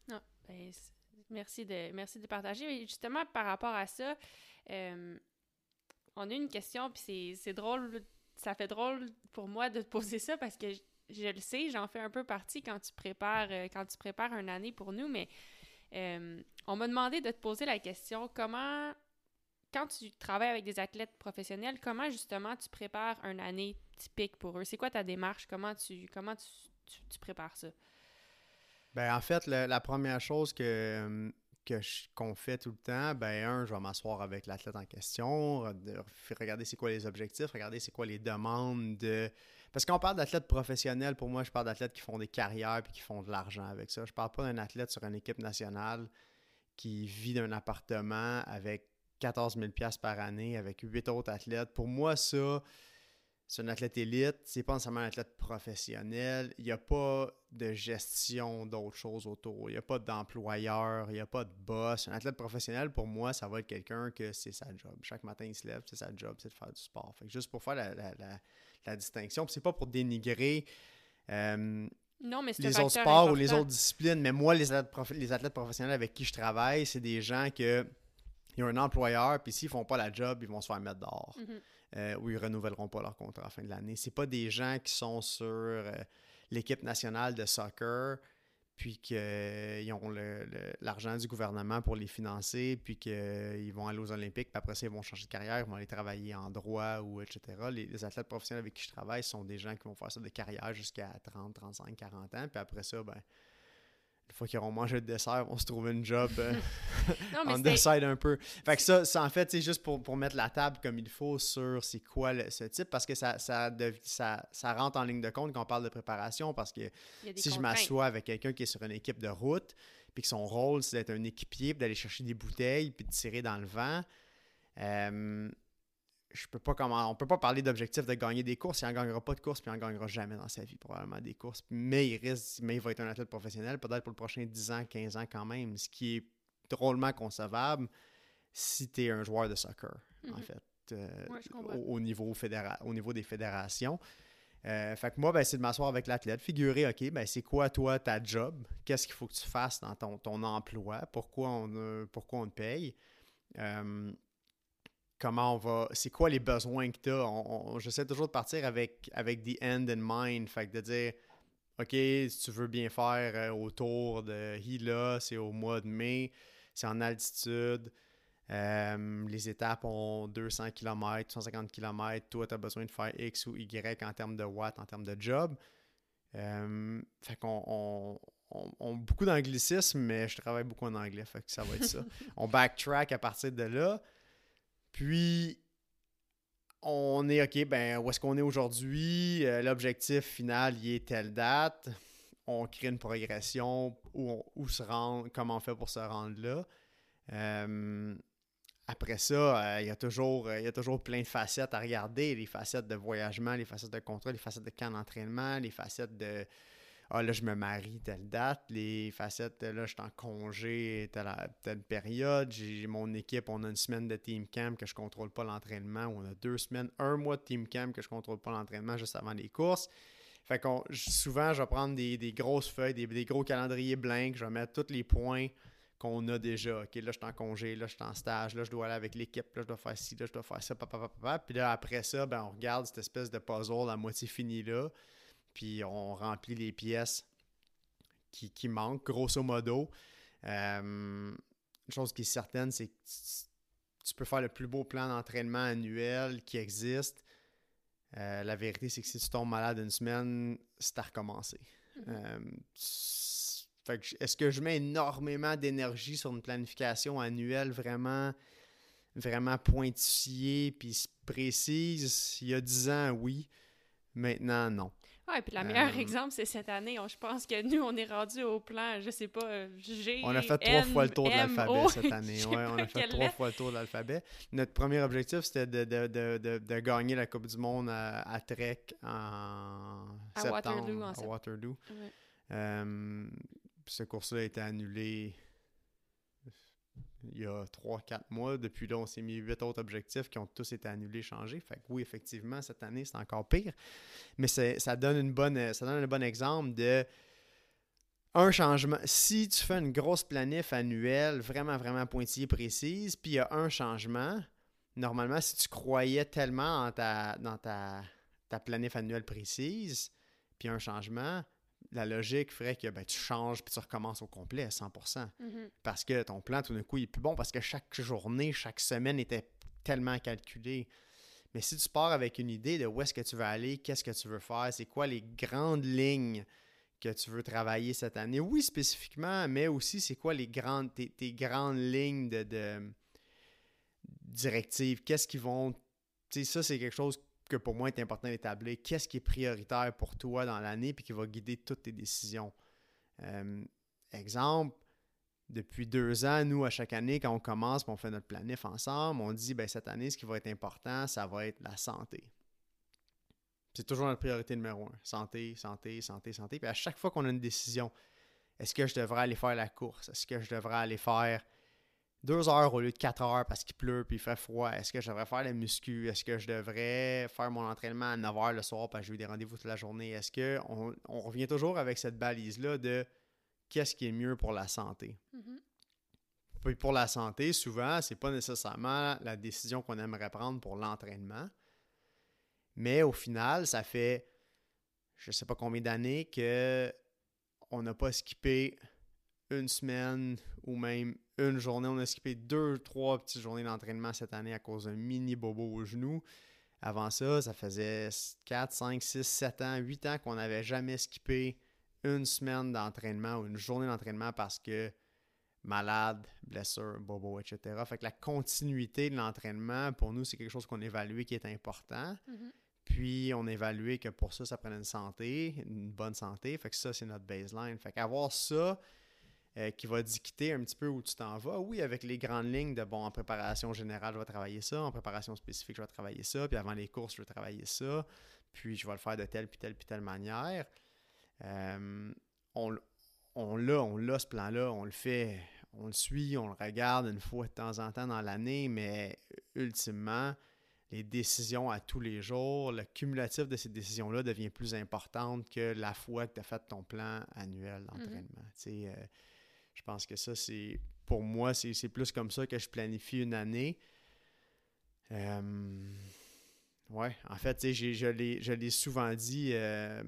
Non, ben, c- merci de, merci de partager. Et justement, par rapport à ça, euh, on a une question, puis c'est- drôle, ça fait drôle pour moi de te poser ça parce que je, je le sais, j'en fais un peu partie quand tu prépares, euh, quand tu prépares une année pour nous, mais euh, on m'a demandé de te poser la question comment, quand tu travailles avec des athlètes professionnels, comment justement tu prépares une année typique pour eux? C'est quoi ta démarche? Comment tu, comment tu, tu- prépares ça? Ben, en fait, le- la première chose que, euh, qu'on fait tout le temps, ben, un, je vais m'asseoir avec l'athlète en question, regarder c'est quoi les objectifs, regarder c'est quoi les demandes de. Parce qu'on parle d'athlètes professionnels, pour moi, je parle d'athlètes qui font des carrières puis qui font de l'argent avec ça. Je parle pas d'un athlète sur une équipe nationale qui vit d'un appartement avec 14 000 par année, avec huit autres athlètes. Pour moi, ça, c'est un athlète élite, c'est pas nécessairement un athlète professionnel. Il n'y a pas de gestion d'autres choses autour. Il n'y a pas d'employeur, il n'y a pas de boss. Un athlète professionnel, pour moi, ça va être quelqu'un que c'est sa job. Chaque matin, il se lève, c'est sa job, c'est de faire du sport. Fait que juste pour faire la, la- la- la distinction, c'est pas pour dénigrer euh, Non, mais les autres sports ou les autres disciplines, mais moi, les athlètes, prof- les athlètes professionnels avec qui je travaille, c'est des gens que ils ont un employeur, puis s'ils font pas la job, ils vont se faire mettre dehors Mhm. Euh, ou ils renouvelleront pas leur contrat à la fin de l'année. C'est pas des gens qui sont sur euh, l'équipe nationale de soccer, puis qu'ils ont le- le- l'argent du gouvernement pour les financer, puis qu'ils vont aller aux Olympiques, puis après ça, ils vont changer de carrière, ils vont aller travailler en droit ou etc. Les, les athlètes professionnels avec qui je travaille sont des gens qui vont faire ça de carrière jusqu'à 30, 35, 40 ans, puis après ça, ben, une fois qu'ils auront mangé le dessert, vont se trouver une job euh, mais c'était- décide un peu. Fait que ça, ça en fait, c'est juste pour, pour mettre la table comme il faut sur c'est quoi le- ce type, parce que ça, ça, dev- ça, ça rentre en ligne de compte quand on parle de préparation, parce que si je m'assois avec quelqu'un qui est sur une équipe de route, puis que son rôle, c'est d'être un équipier, puis d'aller chercher des bouteilles, puis de tirer dans le vent, euh, je peux pas comment on peut pas parler d'objectif de gagner des courses il en gagnera pas de courses puis il en gagnera jamais dans sa vie probablement des courses mais il risque mais il va être un athlète professionnel peut-être pour le prochain 10 ans 15 ans quand même ce qui est drôlement concevable si tu es un joueur de soccer en Mhm. fait euh, Ouais, au, au niveau au niveau des fédérations Euh, fait que moi, ben, c'est de m'asseoir avec l'athlète, figurer, OK, ben, c'est quoi, toi, ta job? Qu'est-ce qu'il faut que tu fasses dans ton, ton emploi? Pourquoi on, euh, pourquoi on te paye? Euh, comment on va. C'est quoi les besoins que tu as? J'essaie toujours de partir avec, avec the end in mind. Fait que de dire, OK, si tu veux bien faire euh, autour de Hila, c'est au mois de mai, c'est en altitude. Euh, les étapes ont 200 km, 150 km. Toi, tu as besoin de faire X ou Y en termes de watts, en termes de job. Euh, fait qu'on on, on- on- beaucoup d'anglicisme, mais je travaille beaucoup en anglais, fait que ça va être ça. on backtrack à partir de là. Puis, on est OK, ben, où est-ce qu'on est aujourd'hui? Euh, L'objectif final, il est telle date. On crée une progression, où, où se rendre, comment on fait pour se rendre là. Euh, après ça, euh, il y a toujours, il y a toujours plein de facettes à regarder. Les facettes de voyagement, les facettes de contrat, les facettes de camp d'entraînement, les facettes de Ah là, je me marie telle date, les facettes là, je suis en congé telle, telle période. J'ai mon équipe, on a une semaine de team camp que je contrôle pas l'entraînement, on a deux semaines, un mois de team camp que je contrôle pas l'entraînement juste avant les courses. Fait qu'on souvent, je vais prendre des, des grosses feuilles, des, des gros calendriers blancs, je vais mettre tous les points qu'on a déjà. OK, là, je suis en congé, là, je suis en stage, là, je dois aller avec l'équipe, là, je dois faire ci, là, je dois faire ça, papa, papa, papa. Puis là, après ça, ben, on regarde cette espèce de puzzle à moitié fini là, puis on remplit les pièces qui, qui manquent, grosso modo. Euh, une chose qui est certaine, c'est que tu peux faire le plus beau plan d'entraînement annuel qui existe. Euh, la vérité, c'est que si tu tombes malade une semaine, c'est à recommencer. Mhm. Euh, est-ce que je mets énormément d'énergie sur une planification annuelle vraiment, vraiment pointillée puis précise? Il y a 10 ans, oui. Maintenant, non. Ouais, puis le meilleur Euh, exemple, c'est cette année. On- je pense que nous, on est rendu au plan, je sais pas, euh, G. On a fait trois fois le tour de l'alphabet cette année. Ouais, on a fait trois lettre? fois le tour de l'alphabet. Notre premier objectif, c'était de, de- de- de- de gagner la Coupe du Monde à, à Trek en À septembre. Waterloo, en à Waterloo. Ouais. Euh, puis ce cours-là a été annulé il y a 3-4 mois. Depuis là, on s'est mis huit autres objectifs qui ont tous été annulés, changés. Fait que oui, effectivement, cette année, c'est encore pire. Mais ça donne, une bonne, ça donne un bon exemple de un changement. Si tu fais une grosse planif annuelle, vraiment, vraiment pointillée, précise, puis il y a un changement, normalement, si tu croyais tellement en ta, dans ta, ta planif annuelle précise, puis un changement, la logique ferait que ben, tu changes puis tu recommences au complet à 100%. Mhm. Parce que ton plan, tout d'un coup, il est plus bon parce que chaque journée, chaque semaine était tellement calculé. Mais si tu pars avec une idée de où est-ce que tu veux aller, qu'est-ce que tu veux faire, c'est quoi les grandes lignes que tu veux travailler cette année, oui, spécifiquement, mais aussi c'est quoi les grandes, tes, tes grandes lignes de, de directives, qu'est-ce qui vont. Tu sais, ça, c'est quelque chose que pour moi est important d'établir. Qu'est-ce qui est prioritaire pour toi dans l'année puis qui va guider toutes tes décisions. Euh, exemple, depuis deux ans, nous, à chaque année, quand on commence, on fait notre planif ensemble, on dit, ben, cette année, ce qui va être important, ça va être la santé. C'est toujours notre priorité numéro un. Santé, santé, santé, santé. Puis à chaque fois qu'on a une décision, est-ce que je devrais aller faire la course? Est-ce que je devrais aller faire deux heures au lieu de quatre heures parce qu'il pleut puis il fait froid? Est-ce que je devrais faire la muscu? Est-ce que je devrais faire mon entraînement à 9 heures le soir parce que j'ai eu des rendez-vous toute la journée? Est-ce que on, on revient toujours avec cette balise-là de qu'est-ce qui est mieux pour la santé? Mhm. Puis pour la santé, souvent, c'est pas nécessairement la décision qu'on aimerait prendre pour l'entraînement. Mais au final, ça fait je sais pas combien d'années que on n'a pas skippé une semaine ou même une journée. On a skippé deux, trois petites journées d'entraînement cette année à cause d'un mini bobo au genou. Avant ça, ça faisait 4, 5, 6, 7 ans, 8 ans qu'on n'avait jamais skippé une semaine d'entraînement ou une journée d'entraînement parce que malade, blessure, bobo, etc. Fait que la continuité de l'entraînement, pour nous, c'est quelque chose qu'on évalue qui est important. Mhm. Puis, on a évalué que pour ça, ça prenait une santé, une bonne santé. Fait que ça, c'est notre baseline. Fait qu'avoir ça euh, qui va dicter un petit peu où tu t'en vas, oui, avec les grandes lignes de, bon, en préparation générale, je vais travailler ça. En préparation spécifique, je vais travailler ça. Puis avant les courses, je vais travailler ça. Puis, je vais le faire de telle, puis telle, puis telle manière. Euh, on, on l'a, on l'a ce plan-là, on le fait, on le suit, on le regarde une fois de temps en temps dans l'année, mais ultimement, les décisions à tous les jours, le cumulatif de ces décisions-là devient plus importante que la fois que tu as fait ton plan annuel d'entraînement. Tu sais, euh, je pense que ça, c'est pour moi, c'est plus comme ça que je planifie une année. Euh, ouais, en fait, je l'ai souvent dit, euh,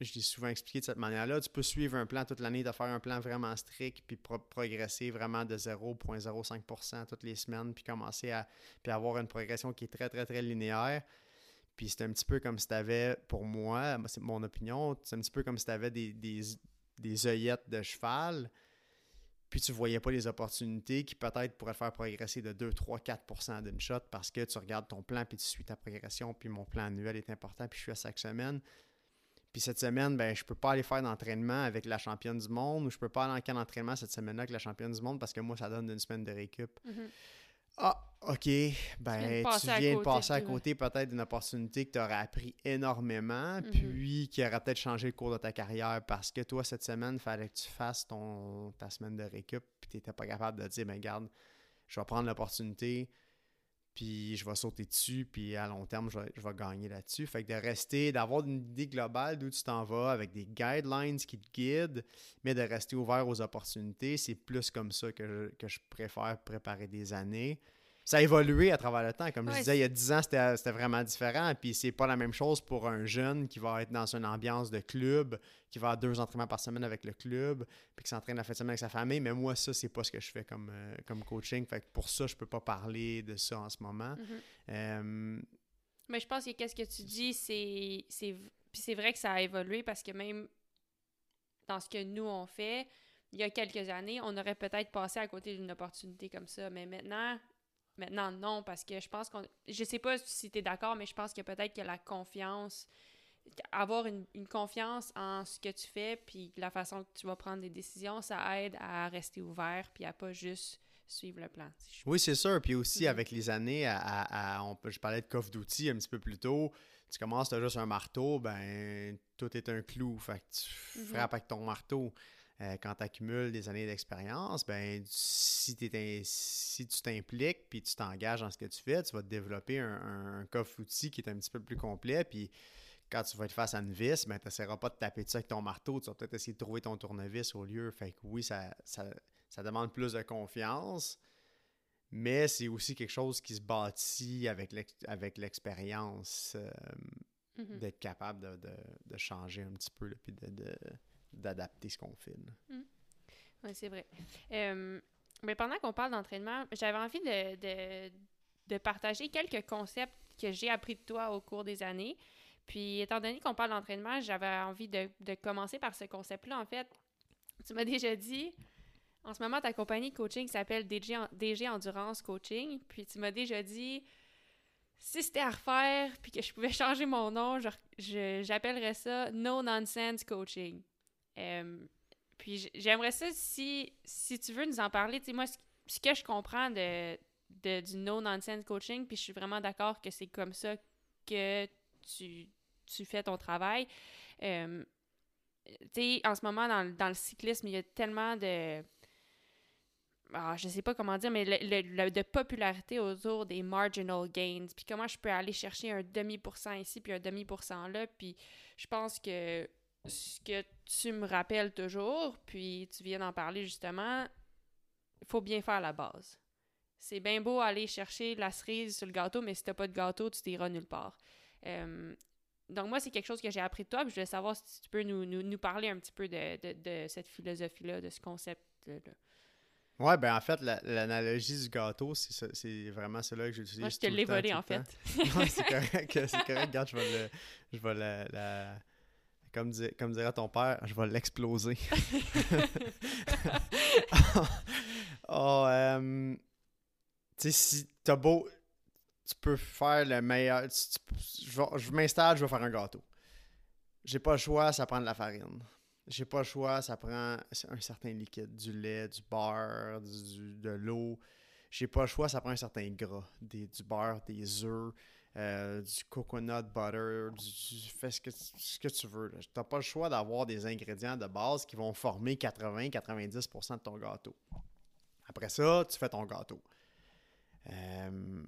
je l'ai souvent expliqué de cette manière-là. Tu peux suivre un plan toute l'année, de faire un plan vraiment strict, puis pro- progresser vraiment de 0,05% toutes les semaines, puis commencer à puis avoir une progression qui est très, très, très linéaire. Puis c'est un petit peu comme si tu avais, pour moi, moi, c'est mon opinion, c'est un petit peu comme si tu avais des, des, des œillettes de cheval, puis tu voyais pas les opportunités qui peut-être pourraient te faire progresser de 2, 3, 4% d'une shot parce que tu regardes ton plan, puis tu suis ta progression, puis mon plan annuel est important, puis je suis à chaque semaine. Puis cette semaine, ben, je peux pas aller faire d'entraînement avec la championne du monde ou je peux pas aller en camp d'entraînement cette semaine-là avec la championne du monde parce que moi, ça donne une semaine de récup. Mhm. Ah, OK. Ben, tu viens de côté passer à côté peut-être d'une opportunité que tu aurais appris énormément, Mhm. puis qui aurait peut-être changé le cours de ta carrière parce que toi, cette semaine, il fallait que tu fasses ton, ta semaine de récup, puis tu n'étais pas capable de dire, ben, garde, je vais prendre l'opportunité, puis je vais sauter dessus, puis à long terme, je vais, gagner là-dessus. Fait que de rester, d'avoir une idée globale d'où tu t'en vas, avec des guidelines qui te guident, mais de rester ouvert aux opportunités, c'est plus comme ça que je préfère préparer des années ça a évolué à travers le temps. Comme je disais, il y a 10 ans, c'était vraiment différent. Puis c'est pas la même chose pour un jeune qui va être dans une ambiance de club, qui va avoir deux entraînements par semaine avec le club, puis qui s'entraîne la fin de semaine avec sa famille. Mais moi, ça, c'est pas ce que je fais comme, euh, comme coaching. Fait que pour ça, je peux pas parler de ça en ce moment. Mm-hmm. Euh, Mais je pense que qu'est-ce que tu dis, c'est. Puis c'est vrai que ça a évolué parce que même dans ce que nous, on fait, il y a quelques années, on aurait peut-être passé à côté d'une opportunité comme ça. Mais maintenant, Maintenant, non, parce que je pense qu'on. Je sais pas si tu es d'accord, mais je pense que peut-être que la confiance. Avoir une, confiance en ce que tu fais, puis la façon que tu vas prendre des décisions, ça aide à rester ouvert, puis à pas juste suivre le plan. oui, c'est sûr. Puis aussi, mm-hmm. avec les années, à, on, je parlais de coffre d'outils un petit peu plus tôt. Tu commences, tu as juste un marteau, ben tout est un clou. Fait que tu mm-hmm. frappes avec ton marteau. Euh, quand tu accumules des années d'expérience, ben, si, si tu t'impliques puis tu t'engages dans ce que tu fais, tu vas te développer un, coffre outil qui est un petit peu plus complet. Puis quand tu vas être face à une vis, ben, tu n'essaieras pas de taper dessus avec ton marteau. Tu vas peut-être essayer de trouver ton tournevis au lieu. Fait que oui, ça, ça, demande plus de confiance. Mais c'est aussi quelque chose qui se bâtit avec l'expérience, euh, mm-hmm. d'être capable de, changer un petit peu, puis de, d'adapter ce qu'on fait. Hmm. Oui, c'est vrai. Euh, mais pendant qu'on parle d'entraînement, j'avais envie de, de, partager quelques concepts que j'ai appris de toi au cours des années. Puis, étant donné qu'on parle d'entraînement, j'avais envie de, de, commencer par ce concept-là. En fait, tu m'as déjà dit, en ce moment, ta compagnie de coaching s'appelle DG, DG Endurance Coaching. Puis, tu m'as déjà dit, si c'était à refaire, puis que je pouvais changer mon nom, j'appellerais ça No Nonsense Coaching. Euh, puis j'aimerais ça, si, si tu veux nous en parler, tu sais, moi, ce, que je comprends de, du no-nonsense coaching, puis je suis vraiment d'accord que c'est comme ça que tu, fais ton travail. Euh, tu sais, en ce moment, dans, le cyclisme, il y a tellement de... Ah, je sais pas comment dire, mais le, de popularité autour des marginal gains, puis comment je peux aller chercher un demi-pourcent ici, puis un demi-pourcent là, puis je pense que ce que tu me rappelles toujours, puis tu viens d'en parler justement, il faut bien faire la base. C'est bien beau aller chercher la cerise sur le gâteau, mais si t'as pas de gâteau, tu t'iras nulle part. Euh, donc moi, c'est quelque chose que j'ai appris de toi, puis je voulais savoir si tu peux nous, parler un petit peu de, cette philosophie-là, de ce concept-là. Ouais, ben en fait, l'analogie du gâteau, c'est vraiment cela que j'utilise. Moi, je te l'ai volé, en fait. c'est correct, c'est correct. Regarde, je vais, le, je vais la comme, comme dirait ton père, je vais l'exploser. oh, euh, tu sais, si t'as beau, tu peux faire le meilleur. je, m'installe, je vais faire un gâteau. J'ai pas le choix, ça prend de la farine. J'ai pas le choix, ça prend un certain liquide, du lait, du beurre, de l'eau. J'ai pas le choix, ça prend un certain gras, des, du beurre, des œufs. Euh, du coconut butter, du, fais ce que, ce que tu veux. Tu n'as pas le choix d'avoir des ingrédients de base qui vont former 80-90% de ton gâteau. Après ça, tu fais ton gâteau. Euh,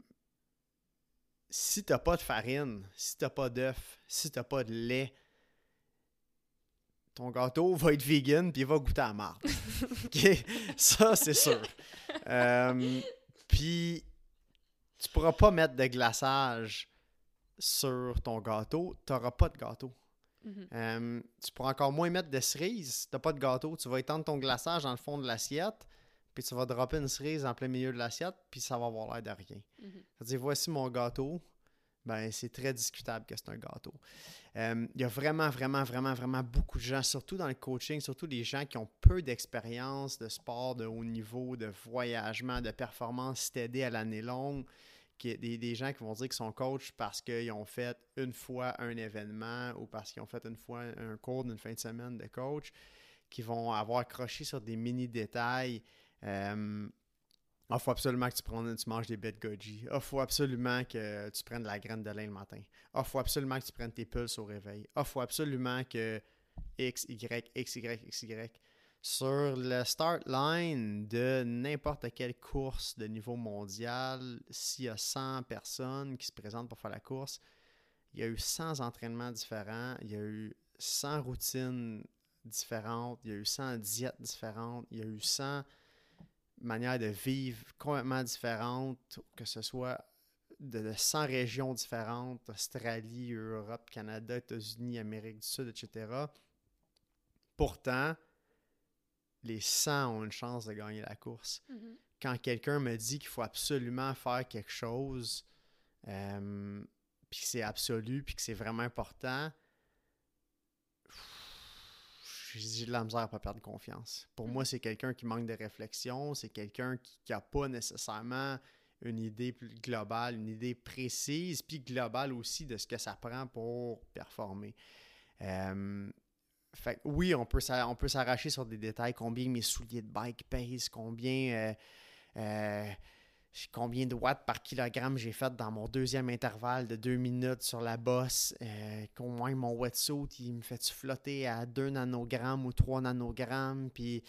si tu n'as pas de farine, si tu n'as pas d'œuf, si tu n'as pas de lait, ton gâteau va être vegan puis il va goûter à marde. Ça, c'est sûr. Euh, puis tu pourras pas mettre de glaçage sur ton gâteau, tu n'auras pas de gâteau. Mhm. Euh, tu pourras encore moins mettre de cerises, tu n'as pas de gâteau. Tu vas étendre ton glaçage dans le fond de l'assiette, puis tu vas dropper une cerise en plein milieu de l'assiette, puis ça va avoir l'air de rien. Mhm. C'est-à-dire, voici mon gâteau, ben c'est très discutable que c'est un gâteau. Euh, il y a vraiment, vraiment, vraiment, vraiment beaucoup de gens, surtout dans le coaching, surtout des gens qui ont peu d'expérience de sport de haut niveau, de voyagement, de performance steady à l'année longue, qui, des, des gens qui vont dire qu'ils sont coach parce qu'ils ont fait une fois un événement ou parce qu'ils ont fait une fois un cours d'une fin de semaine de coach, qui vont avoir accroché sur des mini détails. Euh, il faut absolument que tu, prennes, tu manges des bêtes goji. Il faut absolument que tu prennes de la graine de lin le matin. Il faut absolument que tu prennes tes pulses au réveil. Il faut absolument que X, Y, X, Y, X, Y. Sur le start line de n'importe quelle course de niveau mondial, s'il y a 100 personnes qui se présentent pour faire la course, il y a eu 100 entraînements différents, il y a eu 100 routines différentes, il y a eu 100 diètes différentes, il y a eu 100 manières de vivre complètement différentes, que ce soit de 100 régions différentes, Australie, Europe, Canada, États-Unis, Amérique du Sud, etc. Pourtant, les 100 ont une chance de gagner la course. Mhm. Quand quelqu'un me dit qu'il faut absolument faire quelque chose, euh, puis que c'est absolu, puis que c'est vraiment important, j'ai de la misère à pas perdre confiance. Pour moi, c'est quelqu'un qui manque de réflexion, c'est quelqu'un qui n'a pas nécessairement une idée plus globale, une idée précise, puis globale aussi de ce que ça prend pour performer. Euh, fait oui, on peut, on peut s'arracher sur des détails, combien mes souliers de bike pèsent, combien, euh, euh, combien de watts par kilogramme j'ai fait dans mon deuxième intervalle de deux minutes sur la bosse, combien mon wetsuit, il me fait flotter à 2 nanogrammes ou 3 nanogrammes, puis,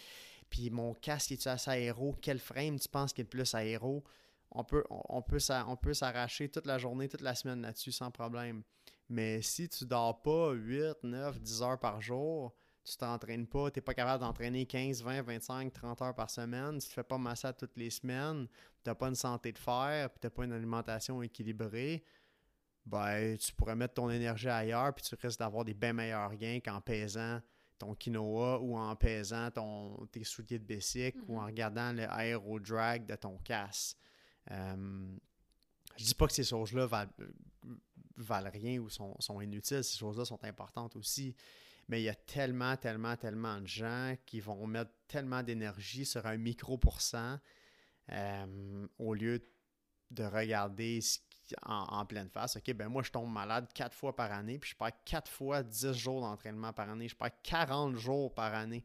puis mon casque, est-tu assez aéro, quel frame tu penses qui est le plus aéro? on peut, on, on peut s'arracher toute la journée, toute la semaine là-dessus sans problème. Mais si tu dors pas 8, 9, 10 heures par jour, tu t'entraînes pas, tu n'es pas capable d'entraîner 15, 20, 25, 30 heures par semaine, tu te fais pas masser toutes les semaines, tu n'as pas une santé de fer, puis tu n'as pas une alimentation équilibrée, ben, tu pourrais mettre ton énergie ailleurs, puis tu risques d'avoir des bien meilleurs gains qu'en pesant ton quinoa ou en pesant ton, tes souliers de bicycle ou en mm-hmm. regardant le aéro drag de ton casse. Euh, je dis pas que ces choses-là valent, rien ou sont, inutiles, ces choses-là sont importantes aussi. Mais il y a tellement, tellement, tellement de gens qui vont mettre tellement d'énergie sur un micro pourcent euh, au lieu de regarder en, pleine face. OK, ben moi, je tombe malade quatre fois par année, puis je perds quatre fois 10 jours d'entraînement par année. Je perds 40 jours par année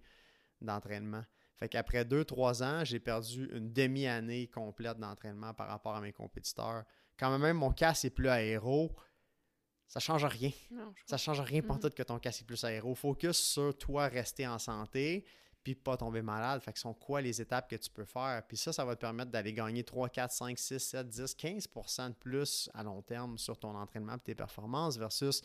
d'entraînement. Fait qu'après deux, trois ans, j'ai perdu une demi-année complète d'entraînement par rapport à mes compétiteurs. Quand même mon casque est plus aéro, ça change rien. Non, ça change rien pour tout que ton casque est plus aéro. Focus sur toi rester en santé puis pas tomber malade. Fait que sont quoi les étapes que tu peux faire? Puis ça, ça va te permettre d'aller gagner 3, 4, 5, 6, 7, 10, 15 de plus à long terme sur ton entraînement et tes performances versus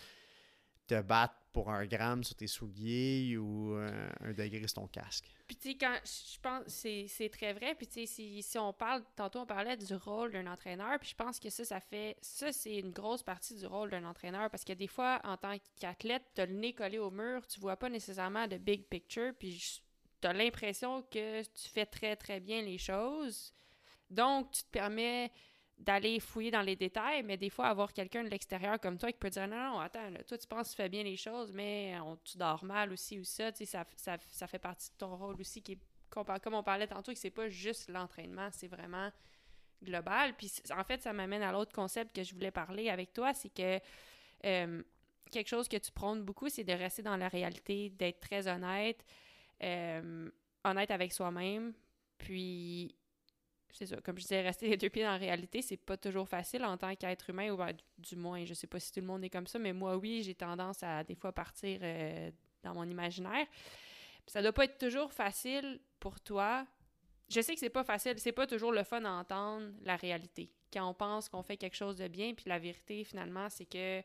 te battre pour un gramme sur tes souliers ou euh, un degré sur ton casque. Puis tu sais, quand je pense c'est très vrai. Puis tu sais, si, si, on parle, tantôt on parlait du rôle d'un entraîneur, puis je pense que ça, ça fait, ça c'est une grosse partie du rôle d'un entraîneur parce que des fois, en tant qu'athlète, tu as le nez collé au mur, tu vois pas nécessairement de big picture, puis tu as l'impression que tu fais très très bien les choses. Donc, tu te permets d'aller fouiller dans les détails, mais des fois, avoir quelqu'un de l'extérieur comme toi qui peut dire non, non, attends, toi, tu penses que tu fais bien les choses, mais on, tu dors mal aussi ou ça, tu sais, ça, ça, ça, fait partie de ton rôle aussi, qui est, comme on parlait tantôt, que c'est pas juste l'entraînement, c'est vraiment global. Puis en fait, ça m'amène à l'autre concept que je voulais parler avec toi, c'est que euh, quelque chose que tu prônes beaucoup, c'est de rester dans la réalité, d'être très honnête, euh, honnête avec soi-même, puis c'est ça, comme je disais, rester les deux pieds dans la réalité, c'est pas toujours facile en tant qu'être humain, ou ben, du moins, je sais pas si tout le monde est comme ça, mais moi, oui, j'ai tendance à des fois partir euh, dans mon imaginaire. Ça doit pas être toujours facile pour toi. Je sais que c'est pas facile, c'est pas toujours le fun d'entendre la réalité. Quand on pense qu'on fait quelque chose de bien, puis la vérité, finalement, c'est que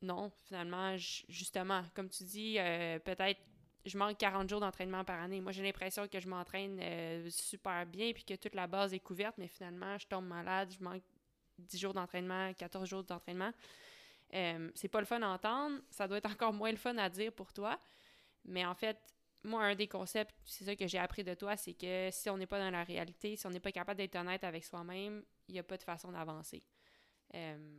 non, finalement, justement, comme tu dis, euh, peut-être je manque 40 jours d'entraînement par année. Moi, j'ai l'impression que je m'entraîne euh, super bien puis que toute la base est couverte, mais finalement, je tombe malade, je manque 10 jours d'entraînement, 14 jours d'entraînement. Euh, c'est pas le fun à entendre, ça doit être encore moins le fun à dire pour toi. Mais en fait, moi, un des concepts, c'est ça que j'ai appris de toi, c'est que si on n'est pas dans la réalité, si on n'est pas capable d'être honnête avec soi-même, il n'y a pas de façon d'avancer. Euh...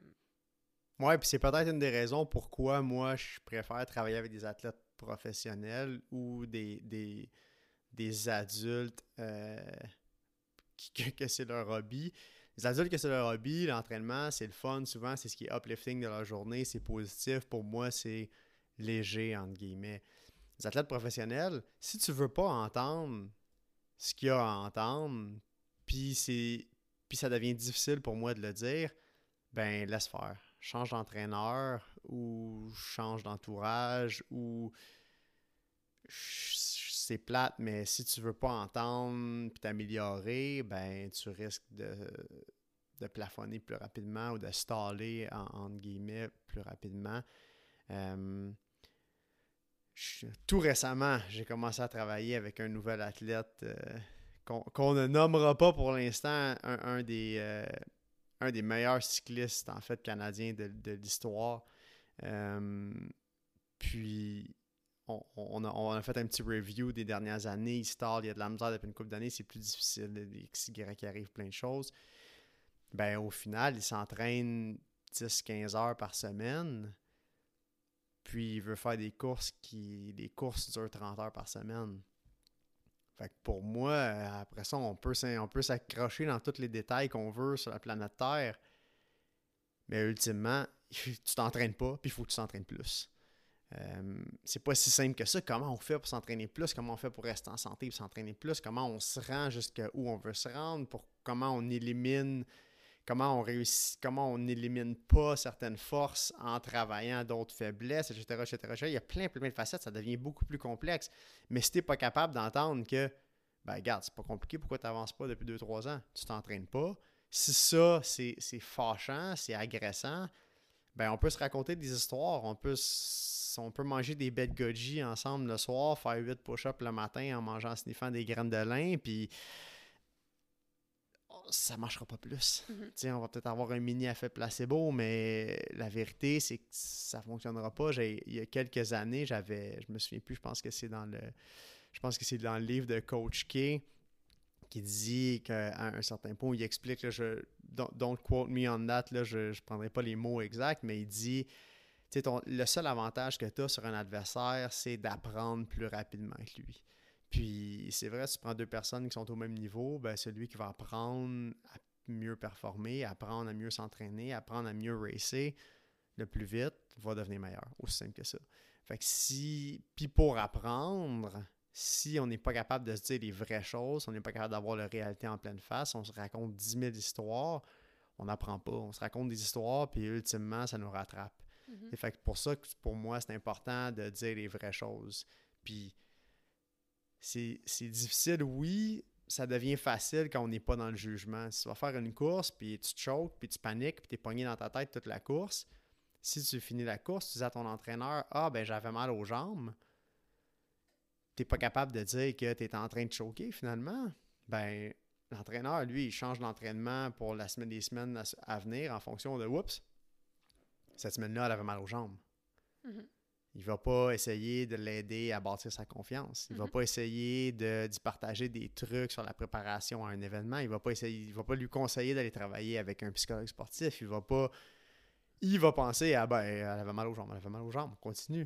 Ouais, puis c'est peut-être une des raisons pourquoi moi, je préfère travailler avec des athlètes professionnels ou des, des, adultes euh, que, c'est leur hobby. Les adultes que c'est leur hobby, l'entraînement, c'est le fun. Souvent, c'est ce qui est uplifting de leur journée. C'est positif. Pour moi, c'est léger, entre guillemets. Les athlètes professionnels, si tu veux pas entendre ce qu'il y a à entendre, puis c'est puis ça devient difficile pour moi de le dire, ben laisse faire change d'entraîneur ou change d'entourage ou c'est plate, mais si tu veux pas entendre puis t'améliorer, ben tu risques de, de plafonner plus rapidement ou de staller, en, guillemets, plus rapidement. Euh, tout récemment, j'ai commencé à travailler avec un nouvel athlète euh, qu'on ne nommera pas pour l'instant un, des, euh, un des meilleurs cyclistes en fait canadiens de, de l'histoire. Puis on, a, fait un petit review des dernières années. Il il y a de la misère depuis une couple d'années, c'est plus difficile. Les XY qui arrivent plein de choses. Ben, au final, il s'entraîne 10-15 heures par semaine. Puis il veut faire des courses qui. Les courses durent 30 heures par semaine. Fait que pour moi, après ça, on peut s'accrocher dans tous les détails qu'on veut sur la planète Terre. Mais ultimement, tu t'entraînes pas, puis il faut que tu t'entraînes plus. Euh, c'est pas si simple que ça. Comment on fait pour s'entraîner plus? Comment on fait pour rester en santé et s'entraîner plus? Comment on se rend jusqu'à où on veut se rendre? Pour comment on élimine, comment on réussit, comment on n'élimine pas certaines forces en travaillant d'autres faiblesses, etc., Il y a plein, plein de facettes. Ça devient beaucoup plus complexe. Mais si tu n'es pas capable d'entendre que, ben regarde, c'est pas compliqué, pourquoi tu n'avances pas depuis 2-3 ans? Tu t'entraînes pas. Si ça, c'est fâchant, c'est agressant, ben on peut se raconter des histoires, on peut on peut manger des bêtes goji ensemble le soir, faire 8 push-ups le matin en mangeant, en sniffant des graines de lin, puis ça marchera pas plus. Mhm. On va peut-être avoir un mini effet placebo, mais la vérité, c'est que ça fonctionnera pas. Il y a quelques années, j'avais, je me souviens plus, je pense que c'est dans le je pense que c'est dans le livre de Coach K qui dit qu'à un certain point, il explique, je, don't, quote me on that, là, je ne prendrai pas les mots exacts, mais il dit le seul avantage que tu as sur un adversaire, c'est d'apprendre plus rapidement que lui. Puis c'est vrai, si tu prends deux personnes qui sont au même niveau, ben celui qui va apprendre à mieux performer, apprendre à mieux s'entraîner, apprendre à mieux racer le plus vite, va devenir meilleur. Aussi simple que ça. Fait que si. Puis pour apprendre, si on n'est pas capable de se dire les vraies choses, on n'est pas capable d'avoir la réalité en pleine face, on se raconte 10 000 histoires, on n'apprend pas. On se raconte des histoires, puis ultimement, ça nous rattrape. Mhm. Fait que pour ça, pour moi, c'est important de dire les vraies choses. Puis c'est difficile, oui, ça devient facile quand on n'est pas dans le jugement. Si tu vas faire une course, puis tu te choques, puis tu paniques, puis tu es pogné dans ta tête toute la course, si tu finis la course, tu dis à ton entraîneur Ah, ben j'avais mal aux jambes, tu n'es pas capable de dire que tu es en train de choquer finalement. Ben, l'entraîneur, lui, il change l'entraînement pour la semaine des semaines à venir en fonction de Oups, cette semaine-là, elle avait mal aux jambes. Mhm. Il ne va pas essayer de l'aider à bâtir sa confiance. Il ne va mhm. pas essayer d'y partager des trucs sur la préparation à un événement. Il ne va pas essayer, il va pas lui conseiller d'aller travailler avec un psychologue sportif. Il va pas. Il va penser ah ben elle avait mal aux jambes, elle avait mal aux jambes, continue.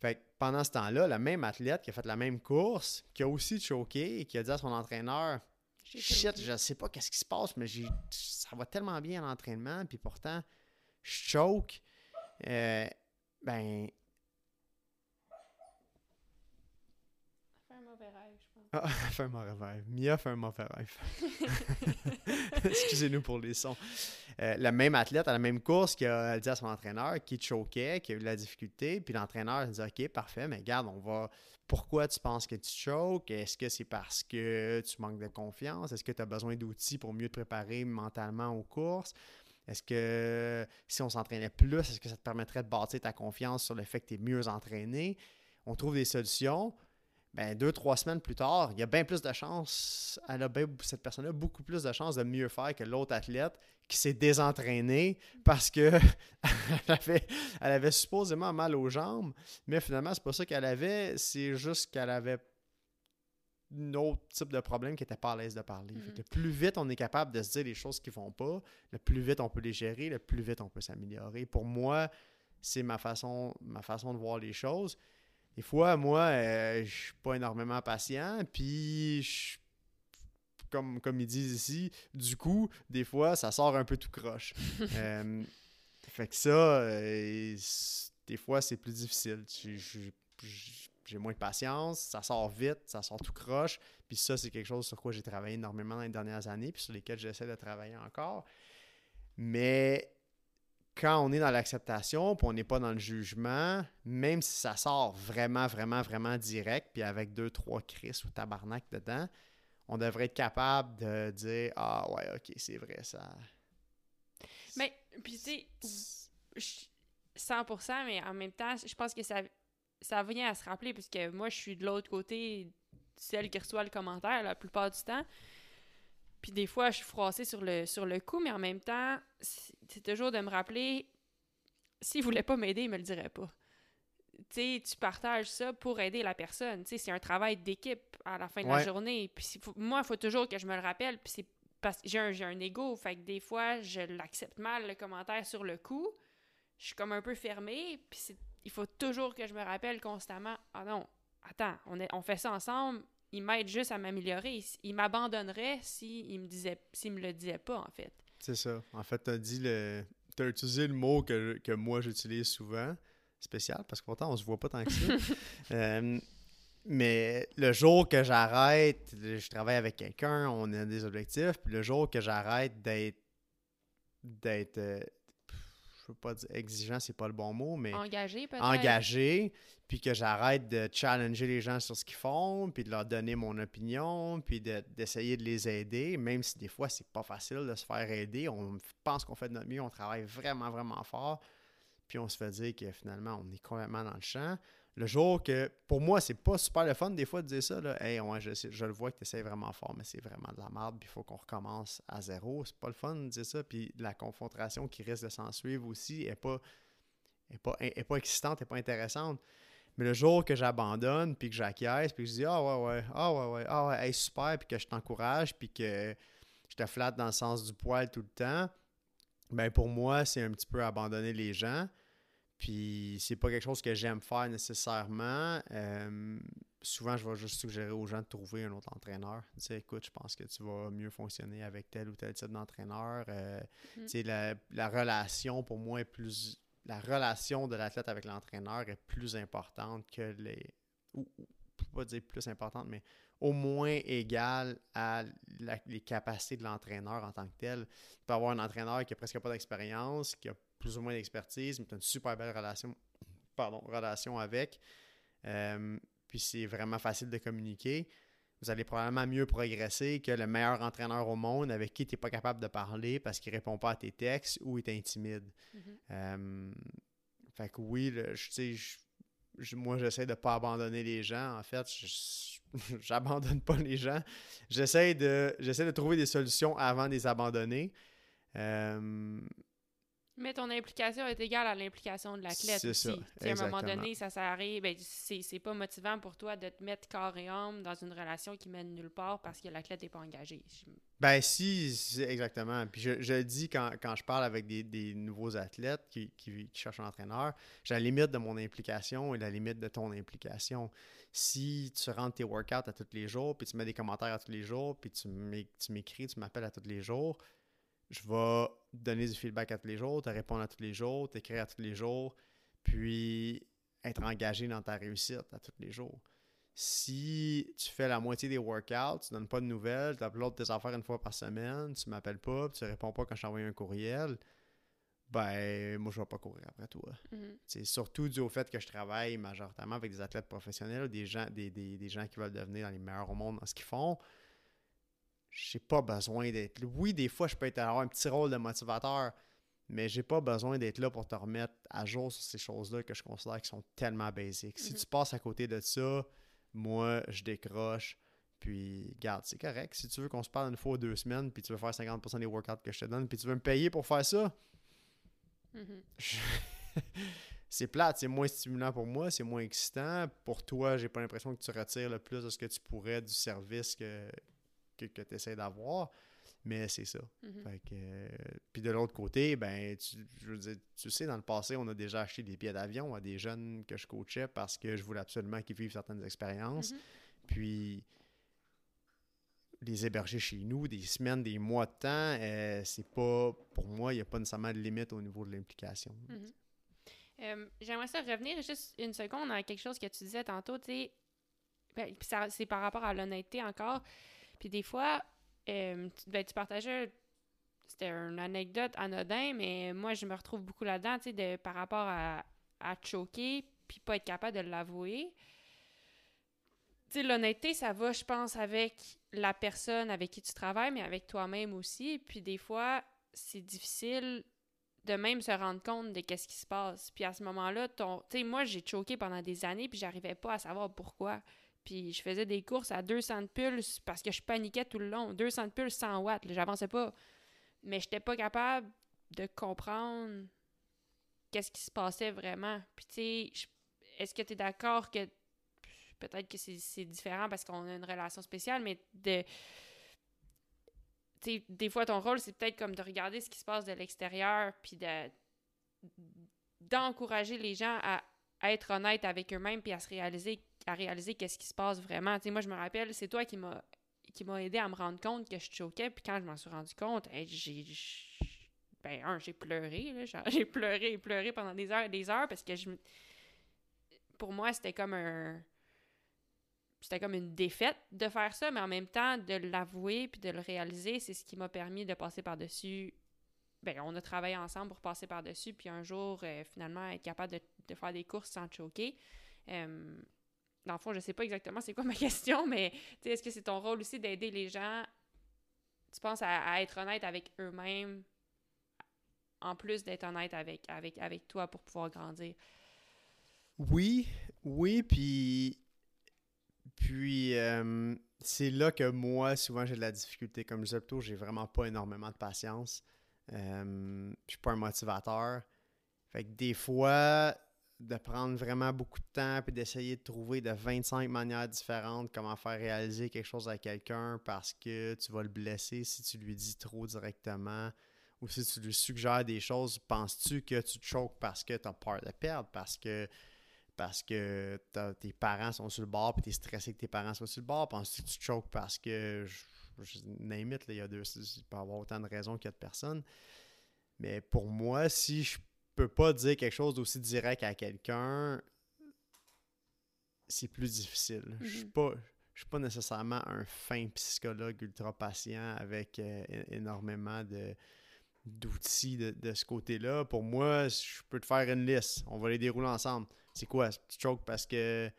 Fait pendant ce temps-là, le même athlète qui a fait la même course, qui a aussi choqué et qui a dit à son entraîneur Shit, je sais pas qu'est-ce qui se passe, mais ça va tellement bien à l'entraînement, puis pourtant, je choke, euh, ben. Fait un mauvais rêve, je pense. Ah, fait un mauvais rêve. Mia fait un mauvais rêve. Excusez-nous pour les sons. Euh, la même athlète à la même course qui a dit à son entraîneur qui choquait, qui a eu de la difficulté, puis l'entraîneur a dit Ok, parfait, mais regarde, on va. Pourquoi tu penses que tu choques? Est-ce que c'est parce que tu manques de confiance? Est-ce que tu as besoin d'outils pour mieux te préparer mentalement aux courses? Est-ce que si on s'entraînait plus, est-ce que ça te permettrait de bâtir ta confiance sur le fait que tu es mieux entraîné? On trouve des solutions. Ben, deux, trois semaines plus tard, il y a bien plus de chances, elle a cette personne a beaucoup plus de chances de mieux faire que l'autre athlète qui s'est désentraîné parce que avait, elle avait supposément mal aux jambes, mais finalement, c'est pas ça qu'elle avait, c'est juste qu'elle avait un autre type de problème qui n'était pas à l'aise de parler. Le mhm. plus vite on est capable de se dire les choses qui ne vont pas, le plus vite on peut les gérer, le plus vite on peut s'améliorer. Pour moi, c'est ma façon, ma façon de voir les choses. Des fois, moi, euh, je suis pas énormément patient, puis comme, comme ils disent ici, du coup, des fois, ça sort un peu tout croche. Euh, fait que ça, euh, des fois, c'est plus difficile. je, j'ai moins de patience, ça sort vite, ça sort tout croche. Puis ça, c'est quelque chose sur quoi j'ai travaillé énormément dans les dernières années, puis sur lesquels j'essaie de travailler encore. Mais quand on est dans l'acceptation, puis on n'est pas dans le jugement, même si ça sort vraiment, vraiment, vraiment direct, puis avec deux, trois cris ou tabarnak dedans, on devrait être capable de dire Ah ouais, ok, c'est vrai, ça. Mais, puis tu sais, 100%, mais en même temps, je pense que ça, ça vient à se rappeler, puisque moi, je suis de l'autre côté, celle qui reçoit le commentaire la plupart du temps. Puis des fois, je suis froissée sur le, sur le coup, mais en même temps, c'est toujours de me rappeler, s'il voulait pas m'aider, il me le dirait pas. Tu sais, tu partages ça pour aider la personne. Tu sais, c'est un travail d'équipe à la fin de la journée. Puis moi, il faut toujours que je me le rappelle. Puis c'est parce que j'ai un, un ego. Fait que des fois, je l'accepte mal, le commentaire sur le coup. Je suis comme un peu fermée. Puis il faut toujours que je me rappelle constamment, ah non, attends, on, est, on fait ça ensemble il m'aide juste à m'améliorer. Il m'abandonnerait s'il me disait s'il me le disait pas, en fait. C'est ça. En fait, tu as dit le. T'as utilisé le mot que, que moi j'utilise souvent, spécial, parce que pourtant on se voit pas tant que ça. Euh, mais le jour que j'arrête, je travaille avec quelqu'un, on a des objectifs, puis le jour que j'arrête d'être d'être euh, veux pas dire exigeant, c'est pas le bon mot, mais engagé peut-être. Engagé, puis que j'arrête de challenger les gens sur ce qu'ils font, puis de leur donner mon opinion, puis d'essayer de, les aider, même si des fois c'est pas facile de se faire aider. On pense qu'on fait de notre mieux, on travaille vraiment, vraiment fort, puis on se fait dire que finalement on est complètement dans le champ. Le jour que, pour moi, c'est pas super le fun des fois de dire ça, là, hey, ouais, je, je le vois que tu essaies vraiment fort, mais c'est vraiment de la merde, puis il faut qu'on recommence à zéro. C'est pas le fun de dire ça, puis la confrontation qui risque de s'en suivre aussi est pas, est pas, est pas excitante, est pas intéressante. Mais le jour que j'abandonne, puis que j'acquiesce, puis que je dis Ah ouais, ouais, ah ouais, ouais, ah ouais, super, puis que je t'encourage, puis que je te flatte dans le sens du poil tout le temps, ben pour moi, c'est un petit peu abandonner les gens. Puis c'est pas quelque chose que j'aime faire nécessairement. Euh, souvent, je vais juste suggérer aux gens de trouver un autre entraîneur. Tu sais, écoute, je pense que tu vas mieux fonctionner avec tel ou tel type d'entraîneur. Euh, mm-hmm. Tu sais, la, la, relation pour moi est plus. La relation de l'athlète avec l'entraîneur est plus importante que les. Ou, pas dire plus importante, mais au moins égale à les capacités de l'entraîneur en tant que tel. Tu peux avoir un entraîneur qui a presque pas d'expérience, qui a plus ou moins d'expertise, mais tu as une super belle relation, pardon, relation avec. Euh, puis c'est vraiment facile de communiquer. Vous allez probablement mieux progresser que le meilleur entraîneur au monde avec qui tu n'es pas capable de parler parce qu'il ne répond pas à tes textes ou il t'intimide. Mm-hmm. Euh, fait que oui, je, moi j'essaie de ne pas abandonner les gens. En fait, j'abandonne pas les gens. J'essaie de, j'essaie de trouver des solutions avant de les abandonner. Euh, mais ton implication est égale à l'implication de l'athlète aussi. Ça, à un moment donné, ça s'arrive, ben, c'est pas motivant pour toi de te mettre corps et âme dans une relation qui mène nulle part parce que l'athlète n'est pas engagé. Ben si, exactement. Puis je, je dis quand, quand, je parle avec des, des nouveaux athlètes qui, qui, cherchent un entraîneur, j'ai la limite de mon implication et la limite de ton implication. Si tu rentres tes workouts à tous les jours, puis tu mets des commentaires à tous les jours, puis tu m'écris, tu m'appelles à tous les jours, je vais donner du feedback à tous les jours, te répondre à tous les jours, t'écrire à tous les jours, puis être engagé dans ta réussite à tous les jours. Si tu fais la moitié des workouts, tu donnes pas de nouvelles, tu uploads tes affaires une fois par semaine, tu m'appelles pas, tu réponds pas quand je t'envoie un courriel, ben moi je vais pas courir après toi. C'est mm-hmm. surtout dû au fait que je travaille majoritairement avec des athlètes professionnels, des gens, des, des, des gens qui veulent devenir dans les meilleurs au monde dans ce qu'ils font j'ai pas besoin d'être là. Oui, des fois, je peux être, avoir un petit rôle de motivateur, mais j'ai pas besoin d'être là pour te remettre à jour sur ces choses-là que je considère qui sont tellement basiques. Si mhm. tu passes à côté de ça, moi, je décroche. Puis, garde, c'est correct. Si tu veux qu'on se parle une fois ou deux semaines, puis tu veux faire 50% des workouts que je te donne, puis tu veux me payer pour faire ça, mhm. c'est plate, c'est moins stimulant pour moi, c'est moins excitant. Pour toi, j'ai pas l'impression que tu retires le plus de ce que tu pourrais du service que, que, tu essaies d'avoir. Mais c'est ça. Mhm. Euh, puis de l'autre côté, ben, tu, je tu sais, dans le passé, on a déjà acheté des billets d'avion à des jeunes que je coachais parce que je voulais absolument qu'ils vivent certaines expériences. Mhm. Puis les héberger chez nous des semaines, des mois de temps, euh, c'est pas, pour moi, il n'y a pas nécessairement de limite au niveau de l'implication. Mhm. Euh, j'aimerais ça revenir juste une seconde à quelque chose que tu disais tantôt, tu sais, ben, c'est par rapport à l'honnêteté encore. Puis des fois, euh, tu, ben, c'était une anecdote anodin, mais moi, je me retrouve beaucoup là-dedans, tu sais, par rapport à, à choquer, puis pas être capable de l'avouer. Tu sais, l'honnêteté, ça va, je pense, avec la personne avec qui tu travailles, mais avec toi-même aussi. Puis des fois, c'est difficile de même se rendre compte de qu'est-ce qui se passe. Puis à ce moment-là, ton... tu sais, moi, j'ai choqué pendant des années, puis j'arrivais pas à savoir pourquoi. Puis je faisais des courses à 200 pulses parce que je paniquais tout le long. 200 pulses, 100 watts, j'avançais pas. Mais j'étais pas capable de comprendre qu'est-ce qui se passait vraiment. Puis tu sais, est-ce que tu es d'accord que peut-être que c'est différent parce qu'on a une relation spéciale, mais de sais, des fois, ton rôle, c'est peut-être comme de regarder ce qui se passe de l'extérieur, puis de d'encourager les gens à, être honnêtes avec eux-mêmes, puis à se réaliser, à réaliser qu'est-ce qui se passe vraiment. moi, je me rappelle, c'est toi qui m'a qui m'a aidé à me rendre compte que je choquais, puis quand je m'en suis rendu compte, j'ai ben un, j'ai pleuré, j'ai pleuré et pleuré pendant des heures et des heures parce que je pour moi, c'était comme un c'était comme une défaite de faire ça, mais en même temps, de l'avouer puis de le réaliser, c'est ce qui m'a permis de passer par-dessus. Ben, on a travaillé ensemble pour passer par-dessus, puis un jour, euh, finalement, être capable de, faire des courses sans choquer. Euh, dans le fond, je sais pas exactement c'est quoi ma question, mais est-ce que c'est ton rôle aussi d'aider les gens, tu penses, à, être honnête avec eux-mêmes, en plus d'être honnête avec, avec, avec toi pour pouvoir grandir? Oui, oui, puis puis, euh, c'est là que moi, souvent, j'ai de la difficulté. Comme je disais plutôt, j'ai vraiment pas énormément de patience. Euh, je suis pas un motivateur. Fait que des fois, de prendre vraiment beaucoup de temps puis d'essayer de trouver de 25 manières différentes comment faire réaliser quelque chose à quelqu'un parce que tu vas le blesser si tu lui dis trop directement ou si tu lui suggères des choses, penses-tu que tu te choques parce que tu as peur de perdre, parce que parce que tes parents sont sur le bord puis tu es stressé que tes parents soient sur le bord? Penses-tu que tu te choques parce que, je, je il y a deux, il peut y avoir autant de raisons qu'il y a de personnes? Mais pour moi, si je peux pas dire quelque chose d'aussi direct à quelqu'un, c'est plus difficile. Je suis mhm. pas je suis pas nécessairement un fin psychologue ultra patient avec euh, énormément de d'outils de, de, ce côté-là. Pour moi, je peux te faire une liste. On va les dérouler ensemble c'est quoi? Tu choques parce que.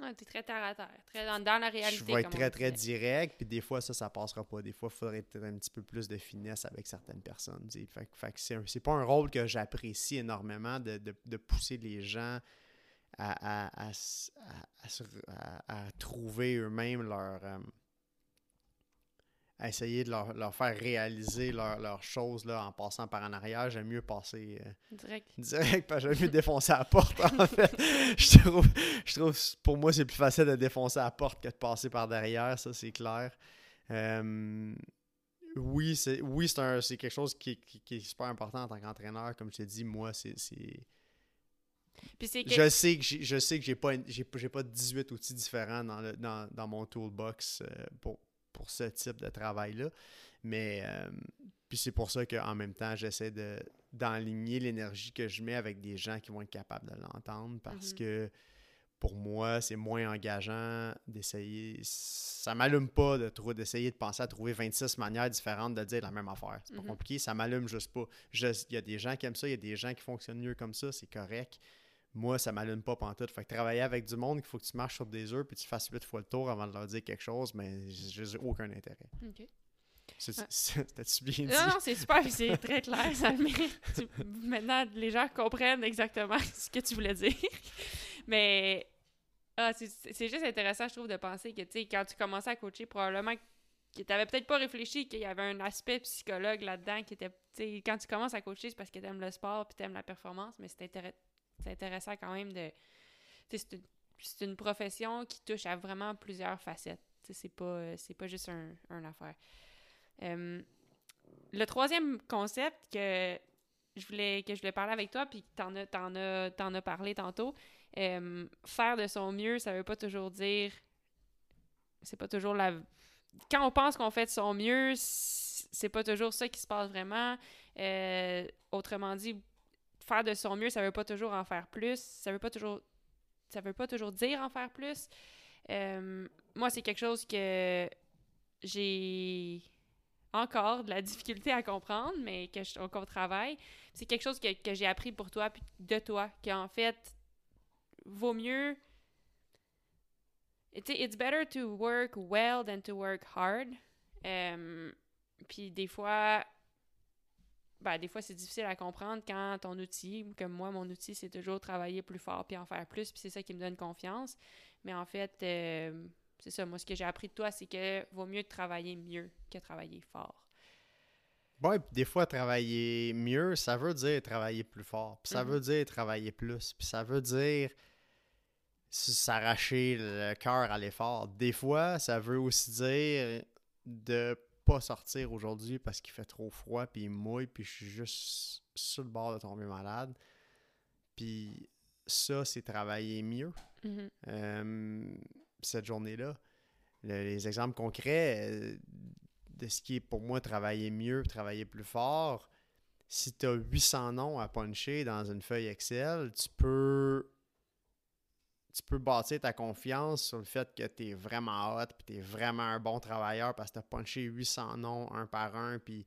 Ouais, t'es très terre à terre, très dans, la réalité. Je vais être très, très direct, puis des fois, ça, ça passera pas. Des fois, il faudrait être un petit peu plus de finesse avec certaines personnes. Fait, fait que c'est pas un rôle que j'apprécie énormément de, de, de, pousser les gens à, à, à, à trouver eux-mêmes leur. Euh, à essayer de leur, faire réaliser leurs leur choses là, en passant par en arrière. J'aime mieux passer euh, direct. Direct, parce que j'aime mieux défoncer la porte, en fait. je, trouve, je trouve, pour moi, c'est plus facile de défoncer la porte que de passer par derrière, ça, c'est clair. Euh, oui, c'est oui, c'est quelque chose qui, qui, est super important en tant qu'entraîneur. Comme je t'ai dit, moi, c'est. Je sais que je sais que j'ai pas j'ai pas 18 outils différents dans, le, dans, dans mon toolbox euh, pour, pour ce type de travail-là. Mais euh, puis c'est pour ça qu'en même temps, j'essaie de, d'enligner l'énergie que je mets avec des gens qui vont être capables de l'entendre parce mhm. que pour moi, c'est moins engageant d'essayer. Ça m'allume pas de d'essayer de penser à trouver 26 manières différentes de dire la même affaire. C'est pas mhm. compliqué, ça m'allume juste pas. Il y a des gens qui aiment ça, il y a des gens qui fonctionnent mieux comme ça, c'est correct moi, ça m'allume pas pantoute. Fait que travailler avec du monde, il faut que tu marches sur des œufs puis tu fasses huit fois le tour avant de leur dire quelque chose, mais j'ai aucun intérêt. OK. C'était-tu bien dit? Non, non, c'est super, c'est très clair, ça. Maintenant, les gens comprennent exactement ce que tu voulais dire. Mais ah, c'est juste intéressant, je trouve, de penser que, tu sais, quand tu commençais à coacher, probablement que tu n'avais peut-être pas réfléchi qu'il y avait un aspect psychologue là-dedans qui était, tu sais, quand tu commences à coacher, c'est parce que tu aimes le sport puis tu aimes la performance, mais c'est intéressant c'est intéressant quand même de. C'est une, profession qui touche à vraiment plusieurs facettes. C'est pas, pas juste un, un affaire. Euh, le troisième concept que je voulais, que je voulais parler avec toi, puis t'en as, en as, as parlé tantôt, euh, faire de son mieux, ça veut pas toujours dire. C'est pas toujours la. Quand on pense qu'on fait de son mieux, c'est pas toujours ça qui se passe vraiment. Euh, autrement dit, faire de son mieux, ça veut pas toujours en faire plus. Ça veut pas toujours, ça veut pas toujours dire en faire plus. Euh, moi, c'est quelque chose que j'ai encore de la difficulté à comprendre, mais que je, qu'on travaille. C'est quelque chose que, que j'ai appris pour toi, puis de toi, qu'en fait, vaut mieux. It's, it's better to work well than to work hard. Euh, puis des fois, ben, des fois, c'est difficile à comprendre quand ton outil, comme moi, mon outil, c'est toujours travailler plus fort puis en faire plus, puis c'est ça qui me donne confiance. Mais en fait, euh, c'est ça, moi, ce que j'ai appris de toi, c'est que vaut mieux travailler mieux que travailler fort. Bon, puis des fois, travailler mieux, ça veut dire travailler plus fort. Puis ça Mhm. veut dire travailler plus. Puis ça veut dire s'arracher le cœur à l'effort. Des fois, ça veut aussi dire de pas sortir aujourd'hui parce qu'il fait trop froid, puis il mouille, puis je suis juste sur le bord de tomber malade. Puis ça, c'est travailler mieux. Mhm. Euh, cette journée-là. Le- les exemples concrets euh, de ce qui est pour moi travailler mieux, travailler plus fort, si tu as 800 noms à puncher dans une feuille Excel, tu peux tu peux bâtir ta confiance sur le fait que tu es vraiment hot, puis tu es vraiment un bon travailleur parce que tu as punché 800 noms un par un, puis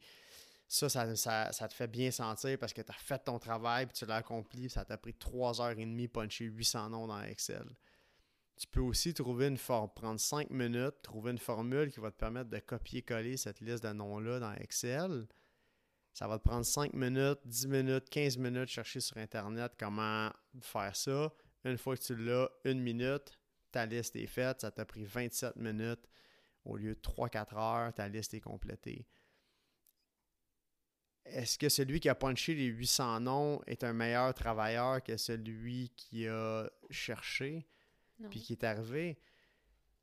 ça, ça, te fait bien sentir parce que tu as fait ton travail, puis tu l'as accompli, ça t'a pris 3h30 puncher 800 noms dans Excel. Tu peux aussi trouver une forme, prendre 5 minutes, trouver une formule qui va te permettre de copier-coller cette liste de noms-là dans Excel. Ça va te prendre 5 minutes, 10 minutes, 15 minutes, chercher sur Internet comment faire ça. Une fois que tu l'as, une minute, ta liste est faite. Ça t'a pris 27 minutes au lieu de 3-4 heures, ta liste est complétée. Est-ce que celui qui a punché les 800 noms est un meilleur travailleur que celui qui a cherché? Puis qui est arrivé,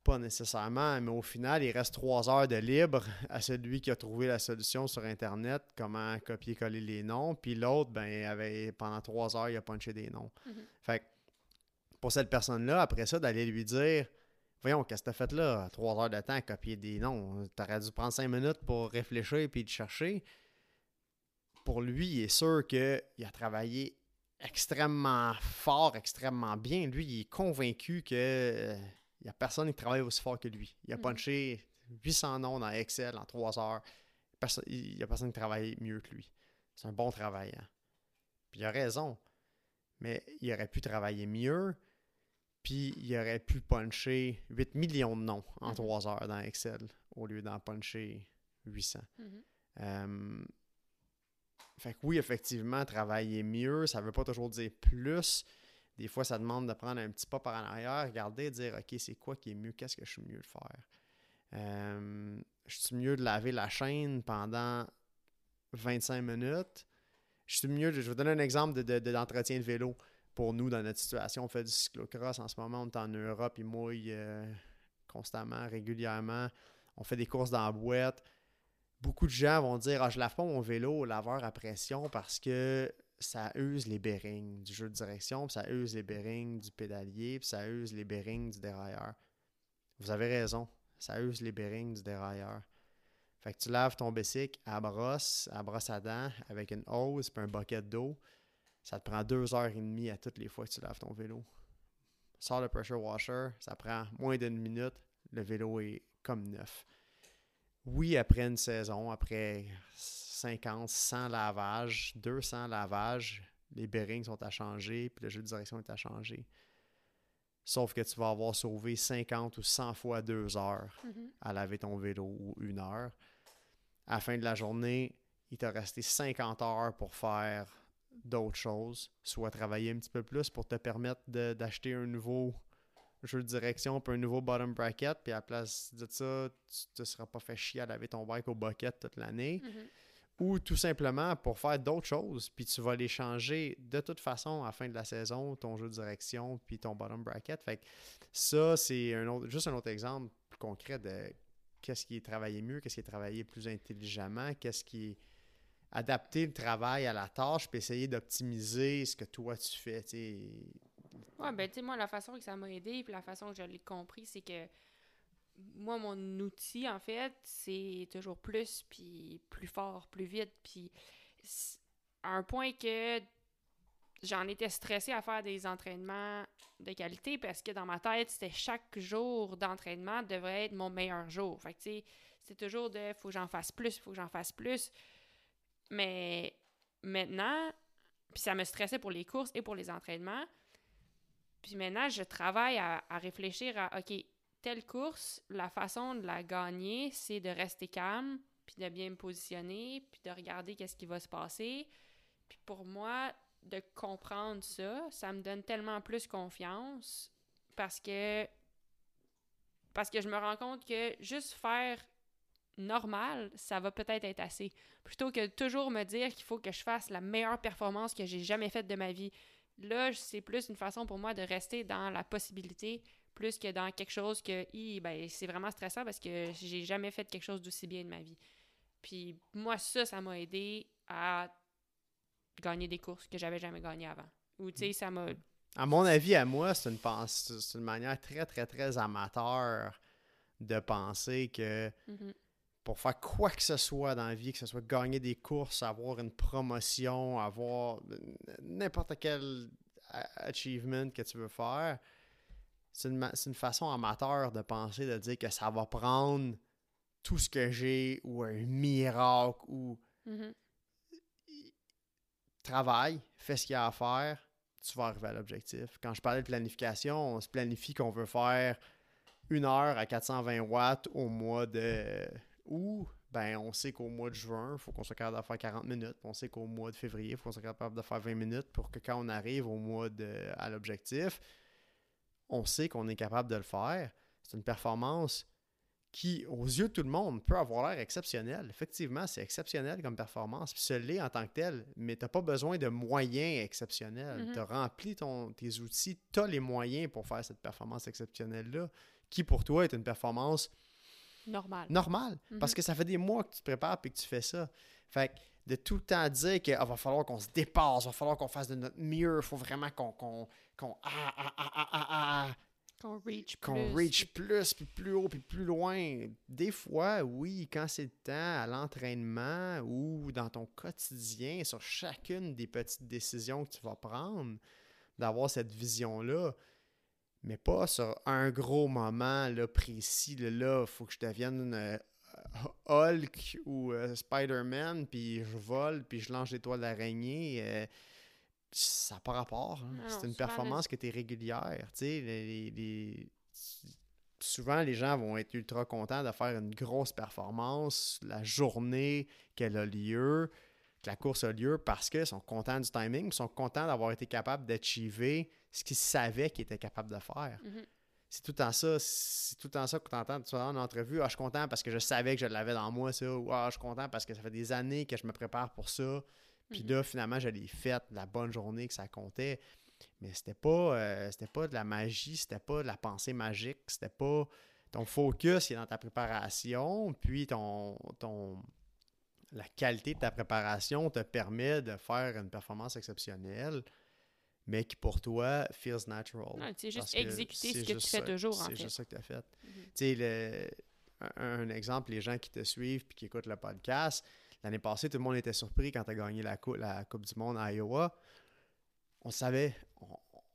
pas nécessairement, mais au final, il reste trois heures de libre à celui qui a trouvé la solution sur Internet, comment copier-coller les noms, puis l'autre, ben, avait, pendant trois heures, il a punché des noms. Mhm. Fait que pour cette personne-là, après ça, d'aller lui dire Voyons, qu'est-ce que t'as fait là? Trois heures de temps à copier des noms. T'aurais dû prendre cinq minutes pour réfléchir puis te chercher. Pour lui, il est sûr qu'il a travaillé extrêmement fort, extrêmement bien. Lui, il est convaincu que il n'y a personne qui travaille aussi fort que lui. Il a Mhm. punché 800 noms dans Excel en 3 heures. Il n'y a personne qui travaille mieux que lui. C'est un bon travaillant. Puis il a raison. Mais il aurait pu travailler mieux. Puis il aurait pu puncher 8 millions de noms en Mhm. 3 heures dans Excel au lieu d'en puncher 800. Mhm. Euh, fait que oui, effectivement, travailler mieux, ça veut pas toujours dire plus. Des fois, ça demande de prendre un petit pas par en arrière, regarder, dire OK, c'est quoi qui est mieux, qu'est-ce que je suis mieux de faire? Euh, je suis mieux de laver la chaîne pendant 25 minutes. Je suis mieux, de- je vais donner un exemple de, de- de- d'entretien de vélo pour nous dans notre situation. On fait du cyclocross en ce moment, on est en Europe, il mouille euh, constamment, régulièrement. On fait des courses dans la boîte beaucoup de gens vont dire ah, je lave pas mon vélo au laveur à pression parce que ça use les bearings du jeu de direction, ça use les bearings du pédalier, ça use les bearings du dérailleur. Vous avez raison, ça use les bearings du dérailleur. Fait que tu laves ton bicycle à brosse, à brosse à dents, avec une hose puis un bucket d'eau. Ça te prend deux heures et demie à toutes les fois que tu laves ton vélo. Sors le pressure washer, ça prend moins d'une minute, le vélo est comme neuf oui, après une saison, après 50, 100 lavages, 200 lavages, les bearings sont à changer, puis le jeu de direction est à changer. Sauf que tu vas avoir sauvé 50 ou 100 fois 2 heures Mhm. à laver ton vélo ou une heure. À la fin de la journée, il t'a resté 50 heures pour faire d'autres choses, soit travailler un petit peu plus pour te permettre de- d'acheter un nouveau jeu de direction puis un nouveau bottom bracket, puis à la place de ça, tu te seras pas fait chier à laver ton bike au bucket toute l'année, Mhm. ou tout simplement pour faire d'autres choses, puis tu vas les changer de toute façon à la fin de la saison, ton jeu de direction puis ton bottom bracket. Fait que ça, c'est un autre, juste un autre exemple plus concret de qu'est-ce qui est travaillé mieux, qu'est-ce qui est travaillé plus intelligemment, qu'est-ce qui est adapter le travail à la tâche, puis essayer d'optimiser ce que toi tu fais. sais. Ouais, ben, tu sais, moi, la façon que ça m'a aidé, puis la façon que je l'ai compris, c'est que moi, mon outil, en fait, c'est toujours plus, puis plus fort, plus vite, puis à un point que j'en étais stressée à faire des entraînements de qualité parce que dans ma tête, c'était chaque jour d'entraînement devrait être mon meilleur jour. Fait que, tu sais, c'est toujours de faut que j'en fasse plus, faut que j'en fasse plus. Mais maintenant, puis ça me stressait pour les courses et pour les entraînements. Puis maintenant, je travaille à, réfléchir à, OK, telle course, la façon de la gagner, c'est de rester calme, puis de bien me positionner, puis de regarder qu'est-ce qui va se passer. Puis pour moi, de comprendre ça, ça me donne tellement plus confiance parce que parce que je me rends compte que juste faire normal, ça va peut-être être assez. Plutôt que toujours me dire qu'il faut que je fasse la meilleure performance que j'ai jamais faite de ma vie. Là, c'est plus une façon pour moi de rester dans la possibilité plus que dans quelque chose que ben, c'est vraiment stressant parce que j'ai jamais fait quelque chose d'aussi bien de ma vie. Puis moi, ça, ça m'a aidé à gagner des courses que j'avais jamais gagnées avant. Ou tu sais, ça m'a. À mon avis, à moi, c'est une, c'est une manière très, très, très amateur de penser que Mhm. Pour faire quoi que ce soit dans la vie, que ce soit gagner des courses, avoir une promotion, avoir n'importe quel achievement que tu veux faire, c'est une, une façon amateur de penser, de dire que ça va prendre tout ce que j'ai ou un miracle ou Mhm. travaille, fais ce qu'il y a à faire, tu vas arriver à l'objectif. Quand je parlais de planification, on se planifie qu'on veut faire une heure à 420 watts au mois de août. Ben, on sait qu'au mois de juin, il faut qu'on soit capable de faire 40 minutes. On sait qu'au mois de février, il faut qu'on soit capable de faire 20 minutes pour que quand on arrive au mois de, à l'objectif, on sait qu'on est capable de le faire. C'est une performance qui, aux yeux de tout le monde, peut avoir l'air exceptionnelle. Effectivement, c'est exceptionnel comme performance, puis ce l'est en tant que tel, mais tu n'as pas besoin de moyens exceptionnels. Mhm. Tu as rempli ton, tes outils, tu as les moyens pour faire cette performance exceptionnelle-là, qui pour toi est une performance Normal. normale, Mhm. parce que ça fait des mois que tu te prépares et que tu fais ça. Fait que de tout le temps dire qu'il va falloir qu'on se dépasse, va falloir qu'on fasse de notre mieux, il faut vraiment qu'on qu'on qu'on ah, ah, ah, ah, ah, ah, Qu'on reach qu'on plus. reach plus, puis plus haut, puis plus loin. Des fois, oui, quand c'est le temps à l'entraînement ou dans ton quotidien, sur chacune des petites décisions que tu vas prendre, d'avoir cette vision-là, mais pas sur un gros moment là, précis. Là, il faut que je devienne euh, Hulk ou euh, Spider-Man, puis je vole, puis je lance des toiles d'araignée. euh, ça n'a pas rapport. hein. Non, C'est une performance qui est régulière. tu sais, les- les- les- Souvent, les gens vont être ultra contents de faire une grosse performance la journée qu'elle a lieu, que la course a lieu, parce qu'ils sont contents du timing, ils sont contents d'avoir été capables d'achiever ce qu'ils savaient qu'ils étaient capables de faire. Mhm. C'est tout temps ça. C'est tout temps ça que tu entends tu vas en entrevue. Ah, je suis content parce que je savais que je l'avais dans moi, ça. Ou ah, je suis content parce que ça fait des années que je me prépare pour ça. Puis Mhm. là, finalement, je l'ai fait la bonne journée que ça comptait. Mais c'était pas, euh, c'était pas de la magie, c'était pas de la pensée magique, c'était pas. Ton focus est dans ta préparation, puis ton, ton, la qualité de ta préparation te permet de faire une performance exceptionnelle, mais qui pour toi feels natural. Non, c'est juste exécuter ce c'est que tu fais toujours, en C'est fait. juste ça que tu as fait. Mhm. Tu sais, le- un, exemple, les gens qui te suivent puis qui écoutent le podcast, l'année passée, tout le monde était surpris quand tu as gagné la, cou- la Coupe du Monde à Iowa. On savait, on,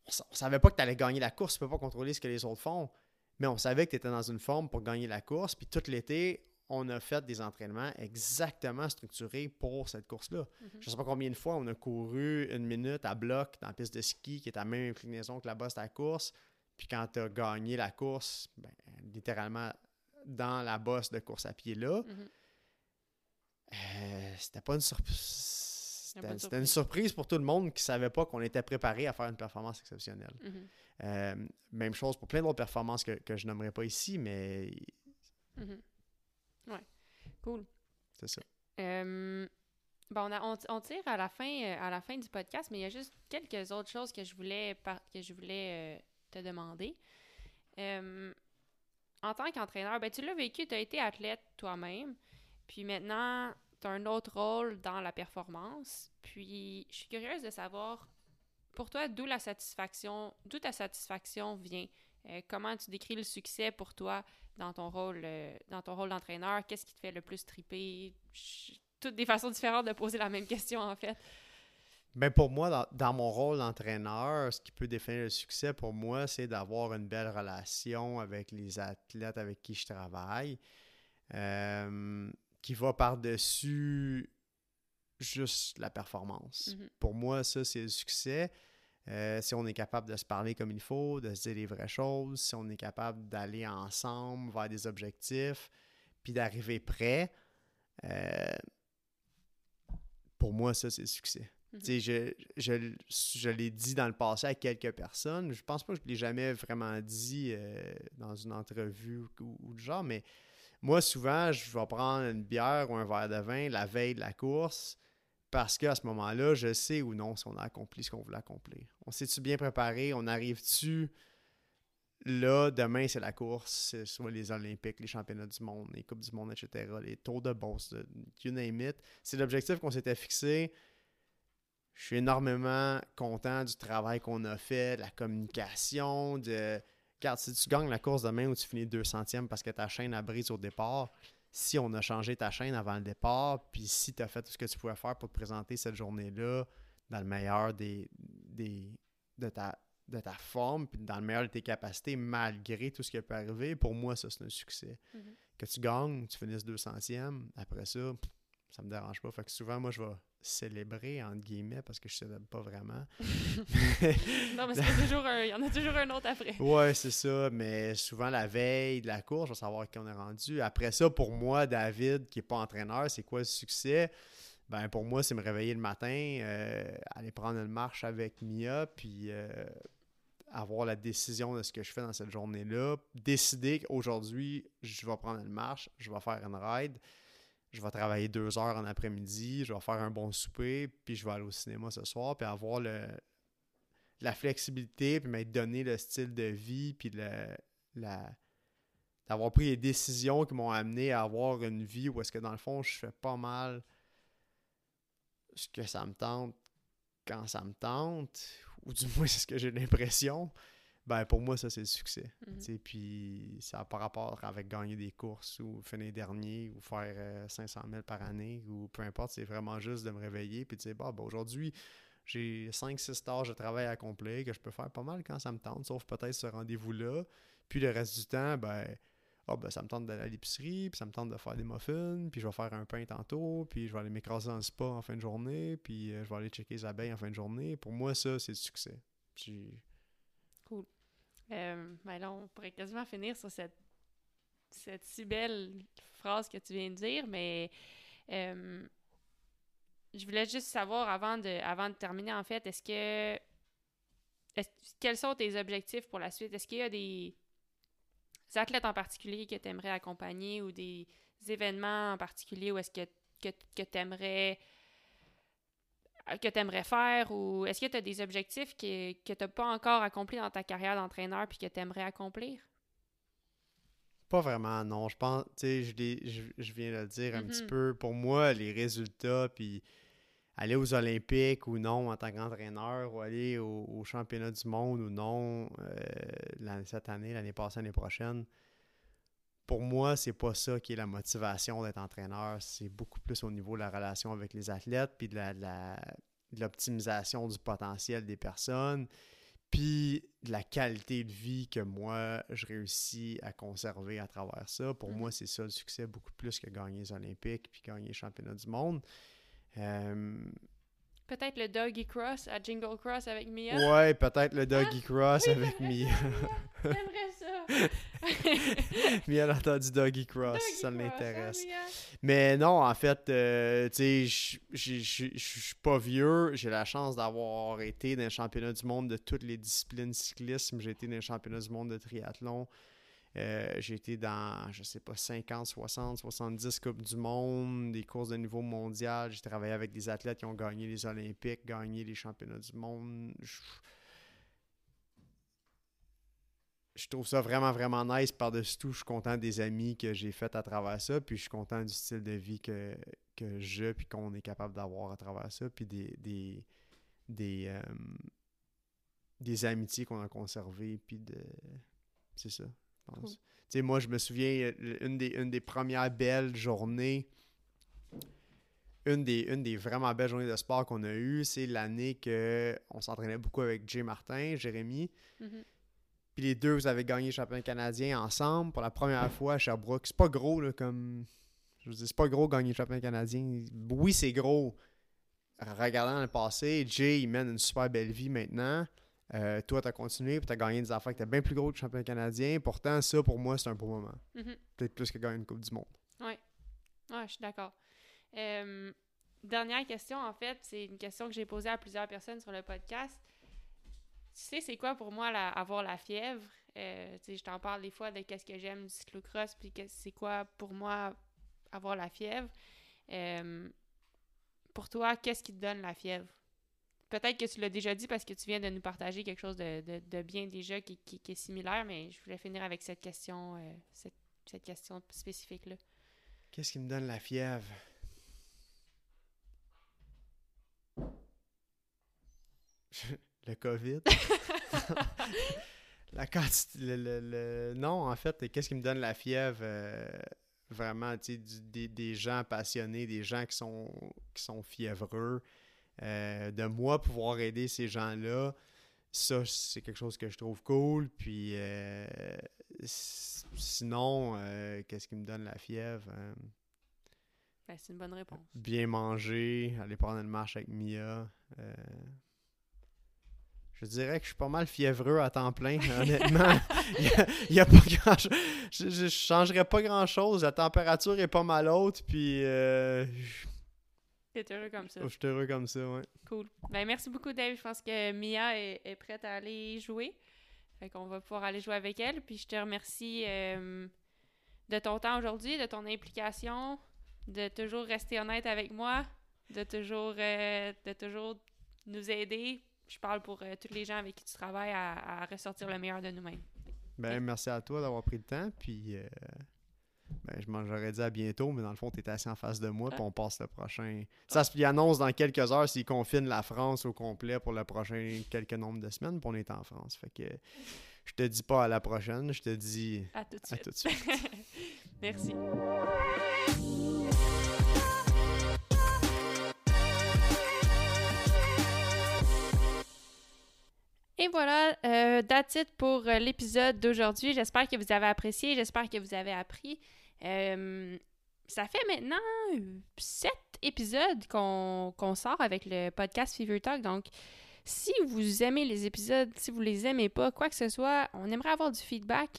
on savait pas que tu allais gagner la course, tu peux pas contrôler ce que les autres font, mais on savait que tu étais dans une forme pour gagner la course, puis tout l'été, on a fait des entraînements exactement structurés pour cette course-là. Mhm. Je sais pas combien de fois on a couru une minute à bloc dans la piste de ski qui est à la même inclinaison que la bosse de la course. Puis quand tu as gagné la course, ben, littéralement dans la bosse de course à pied là, Mhm. euh, c'était pas une surprise. C'était une surprise pour tout le monde qui savait pas qu'on était préparé à faire une performance exceptionnelle. Mhm. Euh, même chose pour plein d'autres performances que, que je nommerai pas ici, mais. Ouais. Cool. c'est ça. Euh, bon, on, a- on, on tire à la, fin, euh, à la fin du podcast, mais il y a juste quelques autres choses que je voulais, par- que je voulais euh, te demander. Euh, en tant qu'entraîneur, ben, tu l'as vécu, tu as été athlète toi-même, puis maintenant, tu as un autre rôle dans la performance. Puis, je suis curieuse de savoir, pour toi, d'où la satisfaction, d'où ta satisfaction vient? Comment tu décris le succès pour toi? Dans ton rôle euh, dans ton rôle d'entraîneur? Qu'est-ce qui te fait le plus triper? Toutes des façons différentes de poser la même question, en fait. Ben pour moi, dans, dans mon rôle d'entraîneur, ce qui peut définir le succès pour moi, c'est d'avoir une belle relation avec les athlètes avec qui je travaille. euh, qui va par-dessus juste la performance. Mhm. Pour moi, ça, c'est le succès. Euh, si on est capable de se parler comme il faut, de se dire les vraies choses, si on est capable d'aller ensemble vers des objectifs, puis d'arriver prêt, euh, pour moi, ça, c'est le succès. Mhm. Je, je, je l'ai dit dans le passé à quelques personnes. Je pense pas que je l'ai jamais vraiment dit euh, dans une entrevue ou, ou du genre, mais moi, souvent, je vais prendre une bière ou un verre de vin la veille de la course parce qu'à ce moment-là, je sais ou non si on a accompli ce qu'on voulait accomplir. On s'est-tu bien préparé? On arrive-tu là? Demain, c'est la course. Soit les Olympiques, les championnats du monde, les Coupes du monde, etc., les Tours de de- you name it. C'est l'objectif qu'on s'était fixé. Je suis énormément content du travail qu'on a fait, de la communication, de... Si tu gagnes la course demain ou tu finis 200e parce que ta chaîne a brise au départ, si on a changé ta chaîne avant le départ, puis si tu as fait tout ce que tu pouvais faire pour te présenter cette journée-là dans le meilleur des, des, de, ta, de ta forme, puis dans le meilleur de tes capacités, malgré tout ce qui peut arriver, pour moi, ça, c'est un succès. Mhm. Que tu gagnes, tu finisses 200e, après ça, ça me dérange pas. Fait que souvent, moi, je vais célébrer, entre guillemets, parce que je célèbre pas vraiment. non, mais c'est toujours un- il y en a toujours un autre après. Ouais, c'est ça, mais souvent la veille de la course, je vais savoir qui on est rendu. Après ça, pour moi, David, qui n'est pas entraîneur, c'est quoi le succès? Ben pour moi, c'est me réveiller le matin, euh, aller prendre une marche avec Mia, puis euh, avoir la décision de ce que je fais dans cette journée-là. Décider qu'aujourd'hui, je vais prendre une marche, je vais faire une ride, je vais travailler deux heures en après-midi, je vais faire un bon souper, puis je vais aller au cinéma ce soir, puis avoir le, la flexibilité, puis m'être donné le style de vie, puis le, la, d'avoir pris les décisions qui m'ont amené à avoir une vie où est-ce que dans le fond, je fais pas mal ce que ça me tente quand ça me tente, ou du moins c'est ce que j'ai l'impression, ben pour moi, ça c'est le succès. Sais, Puis ça n'a pas rapport avec gagner des courses ou finir dernier ou faire euh, 500 000 par année ou peu importe. C'est vraiment juste de me réveiller puis de dire, bah, ben, aujourd'hui, j'ai 5-6 tâches de travail à accomplir que je peux faire pas mal quand ça me tente, sauf peut-être ce rendez-vous-là. Puis le reste du temps, ben, ah, ben ça me tente d'aller à l'épicerie, puis ça me tente de faire des muffins, puis je vais faire un pain tantôt, puis je vais aller m'écraser dans le spa en fin de journée, puis euh, je vais aller checker les abeilles en fin de journée. Pour moi, ça, c'est le succès. Puis Euh, ben on pourrait quasiment finir sur cette, cette si belle phrase que tu viens de dire, mais euh, je voulais juste savoir avant de, avant de terminer, en fait, est-ce que. quels sont tes objectifs pour la suite? Est-ce qu'il y a des athlètes en particulier que tu aimerais accompagner ou des événements en particulier où est-ce que, que, que tu aimerais que tu aimerais faire ou est-ce que tu as des objectifs que, que tu n'as pas encore accomplis dans ta carrière d'entraîneur puis que tu aimerais accomplir? Pas vraiment, non. Je pense, tu sais, je, je, je viens de le dire un Mhm. petit peu. Pour moi, les résultats, puis aller aux Olympiques ou non en tant qu'entraîneur, ou aller au, au championnat du monde ou non euh, cette année, l'année passée, l'année prochaine, pour moi, c'est pas ça qui est la motivation d'être entraîneur. C'est beaucoup plus au niveau de la relation avec les athlètes, puis de la- de l'optimisation du potentiel des personnes, puis de la qualité de vie que moi, je réussis à conserver à travers ça. Pour Mhm. moi, c'est ça le succès, beaucoup plus que gagner les Olympiques puis gagner les championnats du monde. Euh, Peut-être le Doggy Cross à Jingle Cross avec Mia? ouais, peut-être le Doggy Cross Oui, avec Mia. J'aimerais ça! Mia a entendu Doggy Cross, Doggy ça l'intéresse. hein? Mais non, en fait, euh, tu sais, je suis pas vieux. J'ai la chance d'avoir été dans les championnats du monde de toutes les disciplines cyclisme. J'ai été dans les championnats du monde de triathlon. Euh, j'ai été dans, je sais pas, 50, 60, 70 Coupes du Monde, des courses de niveau mondial. J'ai travaillé avec des athlètes qui ont gagné les Olympiques, gagné les championnats du monde. Je, trouve ça vraiment, vraiment nice. Par-dessus tout, je suis content des amis que j'ai fait à travers ça. Puis je suis content du style de vie que, que je, puis qu'on est capable d'avoir à travers ça. Puis des, des, des, euh, des amitiés qu'on a conservées. Puis de. C'est ça, je pense. Cool. Tu sais, moi, je me souviens, euh, une des, une des premières belles journées. Une des, une des vraiment belles journées de sport qu'on a eues, c'est l'année qu'on s'entraînait beaucoup avec Jay Martin, Jérémy. Mhm. Puis les deux, vous avez gagné le championnat canadien ensemble pour la première fois à Sherbrooke. C'est pas gros, là, comme. Je veux dire, c'est pas gros gagner le championnat canadien. Oui, c'est gros. Regardant le passé, Jay, il mène une super belle vie maintenant. Euh, toi, tu as continué, puis tu as gagné des affaires qui étaient bien plus gros que le championnat canadien. Pourtant, ça, pour moi, c'est un beau moment. Mhm. Peut-être plus que gagner une Coupe du Monde. Ouais, je suis d'accord. Euh, dernière question, en fait, c'est une question que j'ai posée à plusieurs personnes sur le podcast. Tu sais, c'est quoi pour moi la- avoir la fièvre? Euh, je t'en parle des fois de qu'est-ce que j'aime du cyclocross, puis que c'est quoi pour moi avoir la fièvre. Pour toi, qu'est-ce qui te donne la fièvre? Peut-être que tu l'as déjà dit parce que tu viens de nous partager quelque chose de, de- de bien déjà qui, qui- qui est similaire, mais je voulais finir avec cette question, euh, cette, cette question spécifique-là. Qu'est-ce qui me donne la fièvre? le COVID. la quantité. le- le- le- Non, en fait, qu'est-ce qui me donne la fièvre? euh, vraiment, tu sais, des, des gens passionnés, des gens qui sont, qui sont fiévreux? Euh, de moi pouvoir aider ces gens-là, ça, c'est quelque chose que je trouve cool. Puis euh, sinon, euh, qu'est-ce qui me donne la fièvre? Ben, c'est une bonne réponse. bien manger, aller prendre une marche avec Mia. je dirais que je suis pas mal fiévreux à temps plein, honnêtement. Il y a, il y a pas grand chose. Je, je changerais pas grand chose. La température est pas mal haute, puis euh, je T'es heureux comme ça. je suis heureux comme ça, ouais. Cool. Ben, merci beaucoup, Dave. Je pense que Mia est, est prête à aller jouer. Fait qu'on va pouvoir aller jouer avec elle. Puis je te remercie euh, de ton temps aujourd'hui, de ton implication, de toujours rester honnête avec moi, de toujours, euh, de toujours nous aider. Je parle pour euh, tous les gens avec qui tu travailles à, à ressortir le meilleur de nous-mêmes. Ben, merci à toi d'avoir pris le temps, puis ben, je m'en j'aurais dit à bientôt, mais dans le fond, tu assis en face de moi, puis on passe le prochain. Ça se annonce dans quelques heures s'il confine la France au complet pour le prochain quelques nombres de semaines, puis on est en France. Fait que je te dis pas à la prochaine, je te dis À tout de à suite. tout de suite. Merci. Et voilà, euh, that's it pour euh, l'épisode d'aujourd'hui. J'espère que vous avez apprécié, j'espère que vous avez appris. Euh, ça fait maintenant sept épisodes qu'on qu'on sort avec le podcast Fever Talk. Donc, si vous aimez les épisodes, si vous les aimez pas, quoi que ce soit, on aimerait avoir du feedback.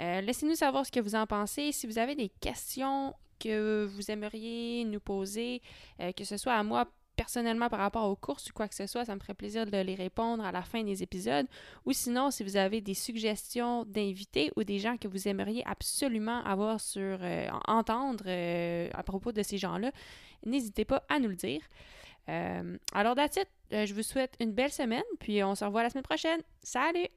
Euh, Laissez-nous savoir ce que vous en pensez. Si vous avez des questions que vous aimeriez nous poser, euh, que ce soit à moi personnellement par rapport aux courses ou quoi que ce soit, ça me ferait plaisir de les répondre à la fin des épisodes. Ou sinon, si vous avez des suggestions d'invités ou des gens que vous aimeriez absolument avoir sur euh, entendre euh, à propos de ces gens-là, n'hésitez pas à nous le dire. Euh, alors, that's je vous souhaite une belle semaine, puis on se revoit la semaine prochaine. Salut!